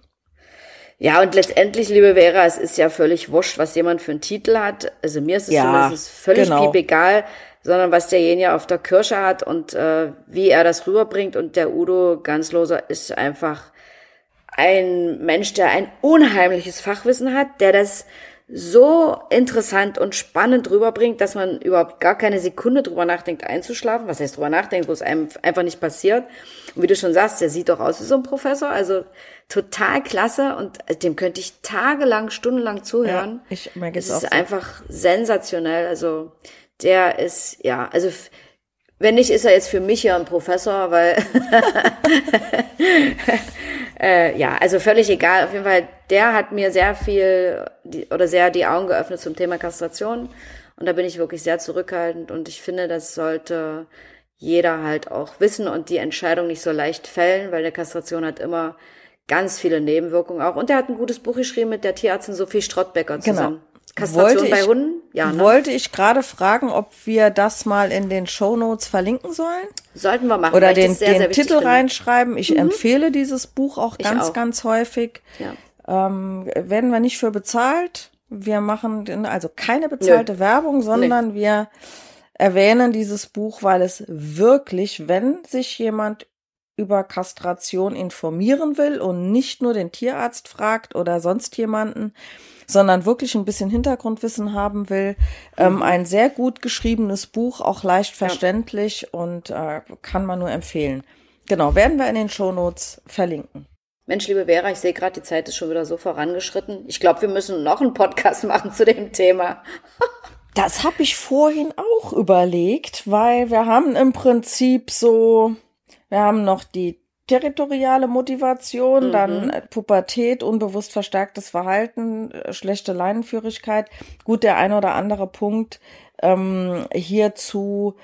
Ja, und letztendlich, liebe Vera, es ist ja völlig wurscht, was jemand für einen Titel hat. Also mir ist es ja, zumindest völlig genau. egal, sondern was derjenige auf der Kirsche hat und äh, wie er das rüberbringt. Und der Udo Ganzloser ist einfach ein Mensch, der ein unheimliches Fachwissen hat, der das so interessant und spannend rüberbringt, dass man überhaupt gar keine Sekunde drüber nachdenkt, einzuschlafen. Was heißt drüber nachdenkt, wo es einem einfach nicht passiert. Und wie du schon sagst, der sieht doch aus wie so ein Professor, also total klasse und dem könnte ich tagelang, stundenlang zuhören. Ja, ich, mir geht's es ist so. einfach sensationell. Also der ist, ja, also wenn nicht, ist er jetzt für mich ja ein Professor, weil äh, ja, also völlig egal. Auf jeden Fall, der hat mir sehr viel die, oder sehr die Augen geöffnet zum Thema Kastration. Und da bin ich wirklich sehr zurückhaltend und ich finde, das sollte jeder halt auch wissen und die Entscheidung nicht so leicht fällen, weil eine Kastration hat immer ganz viele Nebenwirkungen auch. Und er hat ein gutes Buch geschrieben mit der Tierärztin Sophie Strottbecker genau. zusammen. Kastration wollte bei ich, Hunden? Ja, ne? Wollte ich gerade fragen, ob wir das mal in den Shownotes verlinken sollen? Sollten wir machen. Oder den, sehr, den sehr Titel finde. reinschreiben. Ich mhm. empfehle dieses Buch auch ganz, auch. ganz häufig. Ja. Ähm, werden wir nicht für bezahlt. Wir machen also keine bezahlte Nö. Werbung, sondern nee. wir erwähnen dieses Buch, weil es wirklich, wenn sich jemand über Kastration informieren will und nicht nur den Tierarzt fragt oder sonst jemanden, sondern wirklich ein bisschen Hintergrundwissen haben will. Ähm, mhm. ein sehr gut geschriebenes Buch, auch leicht verständlich ja. und äh, kann man nur empfehlen. Genau, werden wir in den Shownotes verlinken. Mensch, liebe Vera, ich sehe gerade, die Zeit ist schon wieder so vorangeschritten. Ich glaube, wir müssen noch einen Podcast machen zu dem Thema. das habe ich vorhin auch überlegt, weil wir haben im Prinzip so, wir haben noch die territoriale Motivation, mhm. dann Pubertät, unbewusst verstärktes Verhalten, äh, schlechte Leinenführigkeit. Gut, der ein oder andere Punkt ähm, hierzu,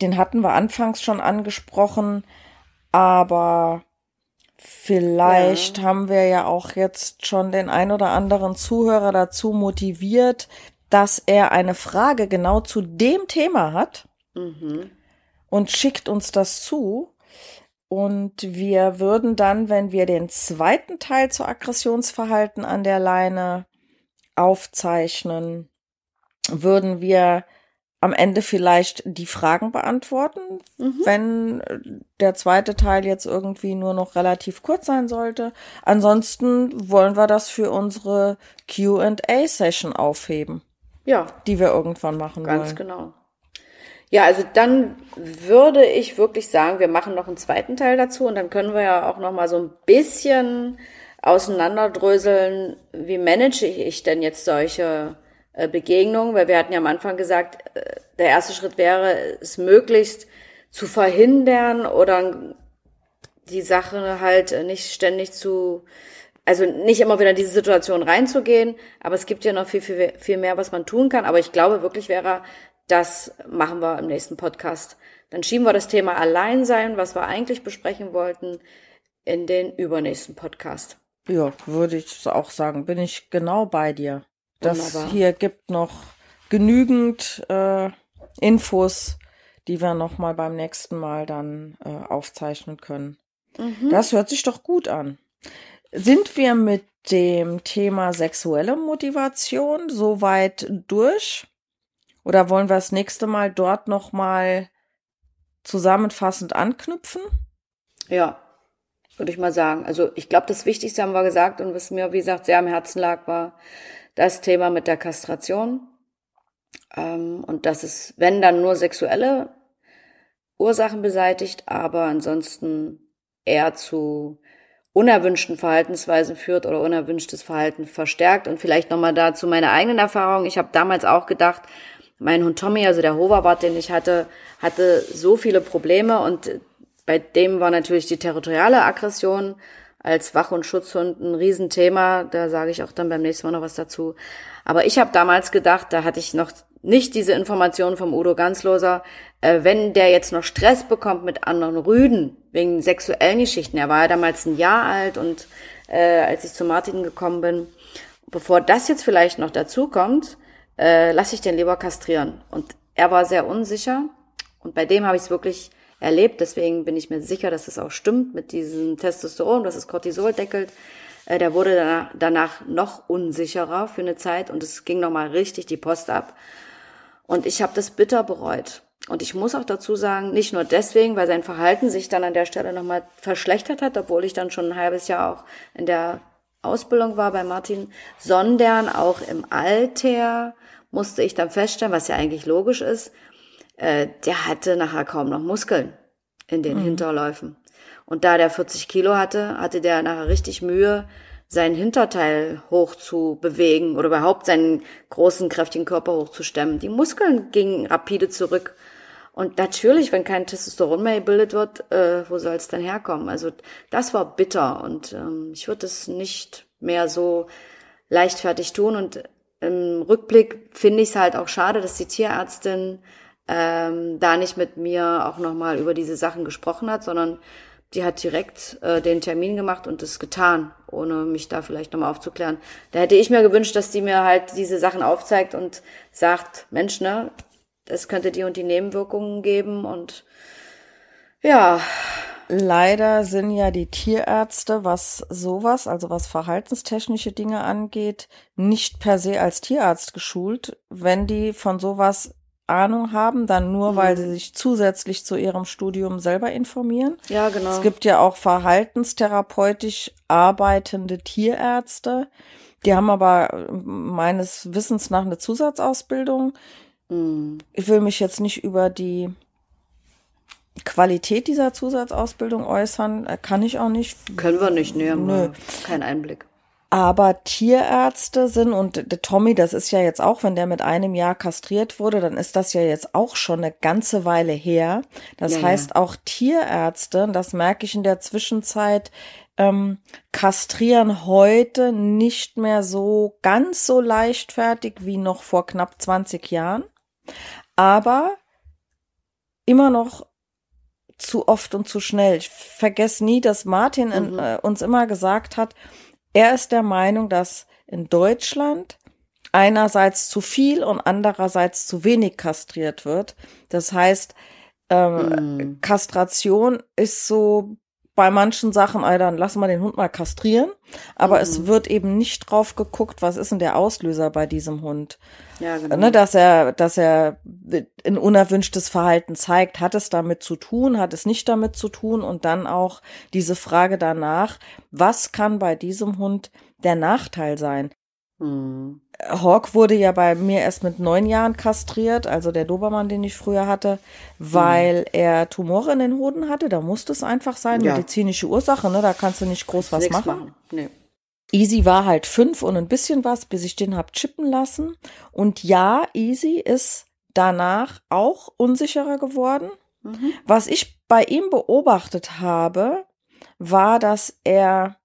den hatten wir anfangs schon angesprochen, aber vielleicht ja. haben wir ja auch jetzt schon den ein oder anderen Zuhörer dazu motiviert, dass er eine Frage genau zu dem Thema hat mhm. und schickt uns das zu. Und wir würden dann, wenn wir den zweiten Teil zu Aggressionsverhalten an der Leine aufzeichnen, würden wir am Ende vielleicht die Fragen beantworten, mhm. wenn der zweite Teil jetzt irgendwie nur noch relativ kurz sein sollte. Ansonsten wollen wir das für unsere QA-Session aufheben. Ja. Die wir irgendwann machen Ganz wollen. Ganz genau. Ja, also dann würde ich wirklich sagen, wir machen noch einen zweiten Teil dazu und dann können wir ja auch noch mal so ein bisschen auseinanderdröseln, wie manage ich denn jetzt solche äh, Begegnungen, weil wir hatten ja am Anfang gesagt, äh, der erste Schritt wäre, es möglichst zu verhindern oder die Sache halt nicht ständig zu, also nicht immer wieder in diese Situation reinzugehen, aber es gibt ja noch viel, viel, viel mehr, was man tun kann. Aber ich glaube wirklich, wäre das machen wir im nächsten Podcast. Dann schieben wir das Thema Alleinsein, was wir eigentlich besprechen wollten, in den übernächsten Podcast. Ja, würde ich auch sagen, bin ich genau bei dir. Das Wunderbar. hier gibt noch genügend äh, Infos, die wir noch mal beim nächsten Mal dann äh, aufzeichnen können. Mhm. Das hört sich doch gut an. Sind wir mit dem Thema sexuelle Motivation soweit durch? Oder wollen wir das nächste Mal dort nochmal zusammenfassend anknüpfen? Ja, würde ich mal sagen. Also ich glaube, das Wichtigste haben wir gesagt und was mir, wie gesagt, sehr am Herzen lag, war das Thema mit der Kastration. Ähm, und dass es, wenn dann nur sexuelle Ursachen beseitigt, aber ansonsten eher zu unerwünschten Verhaltensweisen führt oder unerwünschtes Verhalten verstärkt. Und vielleicht nochmal dazu meine eigenen Erfahrungen. Ich habe damals auch gedacht, mein Hund Tommy, also der Hoverwart, den ich hatte, hatte so viele Probleme und bei dem war natürlich die territoriale Aggression als Wach- und Schutzhund ein Riesenthema. Da sage ich auch dann beim nächsten Mal noch was dazu. Aber ich habe damals gedacht, da hatte ich noch nicht diese Informationen vom Udo Ganzloser, äh, wenn der jetzt noch Stress bekommt mit anderen Rüden wegen sexuellen Geschichten. Er war ja damals ein Jahr alt und äh, als ich zu Martin gekommen bin, bevor das jetzt vielleicht noch dazu kommt, äh, lasse ich den lieber kastrieren. Und er war sehr unsicher und bei dem habe ich es wirklich erlebt. Deswegen bin ich mir sicher, dass es auch stimmt mit diesem Testosteron, dass es Cortisol deckelt. Äh, der wurde danach, danach noch unsicherer für eine Zeit und es ging nochmal richtig die Post ab. Und ich habe das bitter bereut. Und ich muss auch dazu sagen, nicht nur deswegen, weil sein Verhalten sich dann an der Stelle nochmal verschlechtert hat, obwohl ich dann schon ein halbes Jahr auch in der Ausbildung war bei Martin, sondern auch im Alter musste ich dann feststellen, was ja eigentlich logisch ist, äh, der hatte nachher kaum noch Muskeln in den mhm. Hinterläufen. Und da der 40 Kilo hatte, hatte der nachher richtig Mühe, seinen Hinterteil hoch zu bewegen oder überhaupt seinen großen, kräftigen Körper hochzustemmen. Die Muskeln gingen rapide zurück. Und natürlich, wenn kein Testosteron mehr gebildet wird, äh, wo soll es dann herkommen? Also das war bitter und ähm, ich würde es nicht mehr so leichtfertig tun. Und im Rückblick finde ich es halt auch schade, dass die Tierärztin ähm, da nicht mit mir auch nochmal über diese Sachen gesprochen hat, sondern die hat direkt äh, den Termin gemacht und es getan, ohne mich da vielleicht nochmal aufzuklären. Da hätte ich mir gewünscht, dass die mir halt diese Sachen aufzeigt und sagt, Mensch, ne, es könnte die und die Nebenwirkungen geben und ja. Leider sind ja die Tierärzte, was sowas, also was verhaltenstechnische Dinge angeht, nicht per se als Tierarzt geschult. Wenn die von sowas Ahnung haben, dann nur, mhm. weil sie sich zusätzlich zu ihrem Studium selber informieren. Ja, genau. Es gibt ja auch verhaltenstherapeutisch arbeitende Tierärzte. Die haben aber meines Wissens nach eine Zusatzausbildung. Mhm. Ich will mich jetzt nicht über die Qualität dieser Zusatzausbildung äußern. Kann ich auch nicht. Können wir nicht, nee, Nö. keinen Einblick. Aber Tierärzte sind und der Tommy, das ist ja jetzt auch, wenn der mit einem Jahr kastriert wurde, dann ist das ja jetzt auch schon eine ganze Weile her. Das ja, heißt, ja. auch Tierärzte, das merke ich in der Zwischenzeit, ähm, kastrieren heute nicht mehr so ganz so leichtfertig wie noch vor knapp 20 Jahren, aber immer noch zu oft und zu schnell. Ich vergesse nie, dass Martin mhm. in, äh, uns immer gesagt hat, er ist der Meinung, dass in Deutschland einerseits zu viel und andererseits zu wenig kastriert wird. Das heißt, ähm, mm. Kastration ist so bei manchen Sachen, ey, dann lassen wir den Hund mal kastrieren. Aber mm. es mhm. wird eben nicht drauf geguckt, was ist denn der Auslöser bei diesem Hund. Ja, genau. Ne, dass er, dass er ein unerwünschtes Verhalten zeigt, hat es damit zu tun, hat es nicht damit zu tun und dann auch diese Frage danach, was kann bei diesem Hund der Nachteil sein? Hm. Hawk wurde ja bei mir erst mit neun Jahren kastriert, also der Dobermann, den ich früher hatte, weil hm. er Tumore in den Hoden hatte. Da musste es einfach sein, ja. medizinische Ursache, ne? Da kannst du nicht groß was machen. machen. Nee. Easy war halt fünf und ein bisschen was, bis ich den hab chippen lassen. Und ja, Easy ist danach auch unsicherer geworden. Mhm. Was ich bei ihm beobachtet habe, war, dass er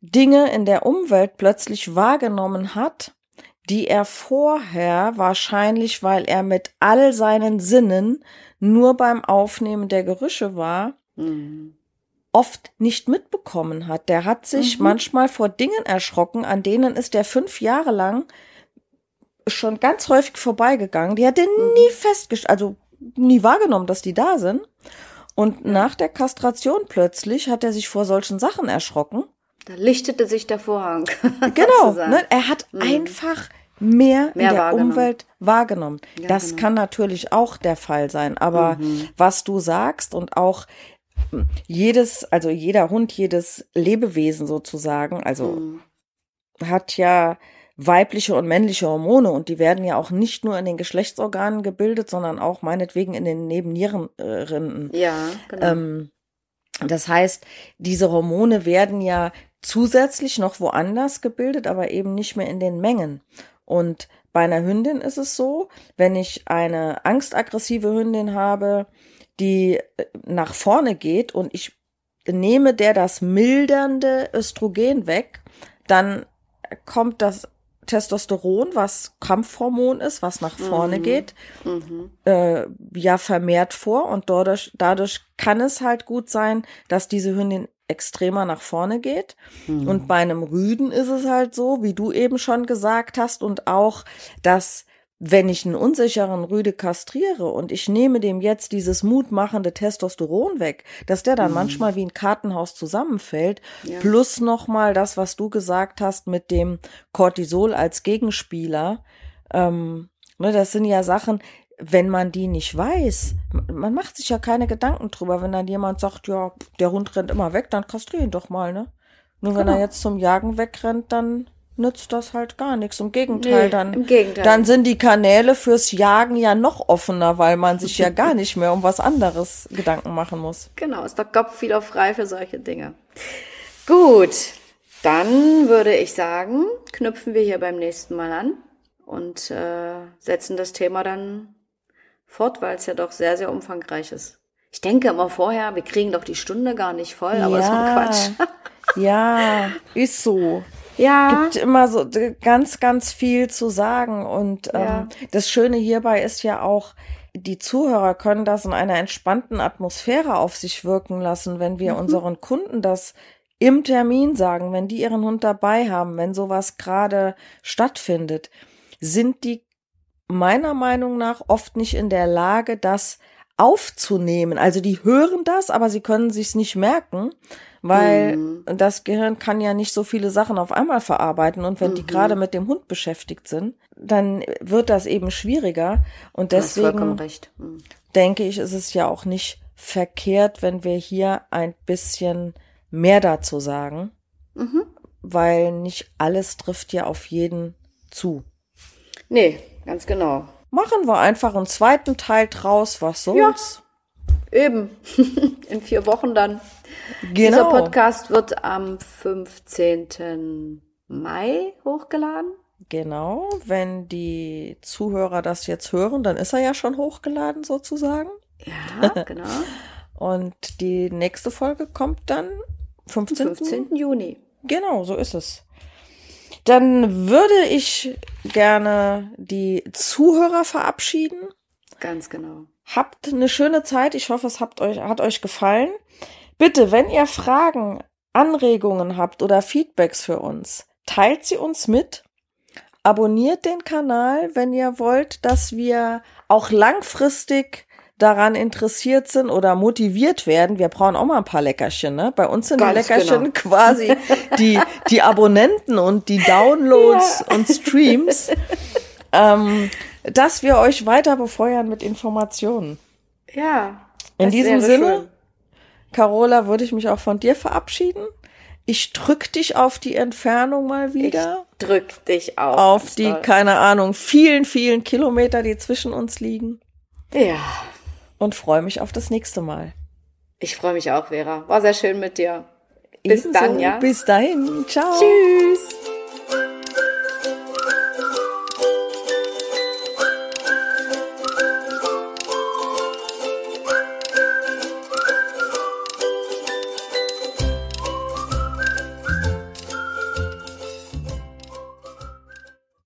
Dinge in der Umwelt plötzlich wahrgenommen hat, die er vorher wahrscheinlich, weil er mit all seinen Sinnen nur beim Aufnehmen der Gerüche war, mhm oft nicht mitbekommen hat. Der hat sich mhm. manchmal vor Dingen erschrocken, an denen ist er fünf Jahre lang schon ganz häufig vorbeigegangen. Die hat er mhm. nie festgestellt, also nie wahrgenommen, dass die da sind. Und nach der Kastration plötzlich hat er sich vor solchen Sachen erschrocken. Da lichtete sich der Vorhang. genau. Ne? Er hat mhm. einfach mehr, mehr in der Umwelt wahrgenommen. Ja, das genau. kann natürlich auch der Fall sein. Aber mhm. was du sagst und auch jedes, also jeder Hund, jedes Lebewesen sozusagen, also mhm. hat ja weibliche und männliche Hormone und die werden ja auch nicht nur in den Geschlechtsorganen gebildet, sondern auch meinetwegen in den Nebennierenrinden. Ja, genau. Ähm, das heißt, diese Hormone werden ja zusätzlich noch woanders gebildet, aber eben nicht mehr in den Mengen. Und bei einer Hündin ist es so, wenn ich eine angstaggressive Hündin habe, die äh, nach vorne geht und ich nehme der das mildernde Östrogen weg, dann kommt das Testosteron, was Kampfhormon ist, was nach vorne mhm. geht, mhm. Äh, ja vermehrt vor und dadurch, dadurch kann es halt gut sein, dass diese Hündin extremer nach vorne geht. Mhm. Und bei einem Rüden ist es halt so, wie du eben schon gesagt hast, und auch, dass wenn ich einen unsicheren Rüde kastriere und ich nehme dem jetzt dieses mutmachende Testosteron weg, dass der dann mhm. manchmal wie ein Kartenhaus zusammenfällt, ja. plus nochmal das, was du gesagt hast mit dem Cortisol als Gegenspieler. Ähm, ne, das sind ja Sachen, wenn man die nicht weiß, man macht sich ja keine Gedanken drüber, wenn dann jemand sagt, ja, der Hund rennt immer weg, dann kastriere ihn doch mal, ne? Nur wenn genau. er jetzt zum Jagen wegrennt, dann nützt das halt gar nichts. Im Gegenteil, nee, dann, im Gegenteil. dann sind die Kanäle fürs Jagen ja noch offener, weil man sich ja gar nicht mehr um was anderes Gedanken machen muss. Genau, ist der Kopf wieder frei für solche Dinge. Gut, dann würde ich sagen, knüpfen wir hier beim nächsten Mal an und äh, setzen das Thema dann fort, weil es ja doch sehr, sehr umfangreich ist. Ich denke immer vorher, wir kriegen doch die Stunde gar nicht voll, aber ja, ist doch Quatsch. ja, ist so. ja. gibt immer so ganz, ganz viel zu sagen. Und ja. ähm, das Schöne hierbei ist ja auch, die Zuhörer können das in einer entspannten Atmosphäre auf sich wirken lassen, wenn wir mhm. unseren Kunden das im Termin sagen, wenn die ihren Hund dabei haben, wenn sowas gerade stattfindet, sind die meiner Meinung nach oft nicht in der Lage, das aufzunehmen. Also die hören das, aber sie können sich's nicht merken, weil mhm. das Gehirn kann ja nicht so viele Sachen auf einmal verarbeiten und wenn mhm. die gerade mit dem Hund beschäftigt sind, dann wird das eben schwieriger und deswegen mhm. denke ich, ist es ja auch nicht verkehrt, wenn wir hier ein bisschen mehr dazu sagen, mhm. weil nicht alles trifft ja auf jeden zu. Nee, ganz genau. Machen wir einfach einen zweiten Teil draus, was soll's? Ja, eben. In vier Wochen dann. Genau. Dieser Podcast wird am 15. Mai hochgeladen. Genau, wenn die Zuhörer das jetzt hören, dann ist er ja schon hochgeladen sozusagen. Ja, genau. Und die nächste Folge kommt dann 15. 15. Juni. Genau, so ist es. Dann würde ich gerne die Zuhörer verabschieden. Ganz genau. Habt eine schöne Zeit. Ich hoffe, es hat euch, hat euch gefallen. Bitte, wenn ihr Fragen, Anregungen habt oder Feedbacks für uns, teilt sie uns mit. Abonniert den Kanal, wenn ihr wollt, dass wir auch langfristig daran interessiert sind oder motiviert werden, wir brauchen auch mal ein paar Leckerchen. Ne? Bei uns sind Ganz die Leckerchen genau. quasi die, die Abonnenten und die Downloads ja. und Streams, ähm, dass wir euch weiter befeuern mit Informationen. Ja. In diesem Sinne, schön. Carola, würde ich mich auch von dir verabschieden. Ich drück dich auf die Entfernung mal wieder. Ich drück dich auch. Auf die, toll. keine Ahnung, vielen, vielen Kilometer, die zwischen uns liegen. Ja und freue mich auf das nächste Mal. Ich freue mich auch, Vera. War sehr schön mit dir. Bis Ebenso. dann, ja. Bis dahin. Ciao. Tschüss.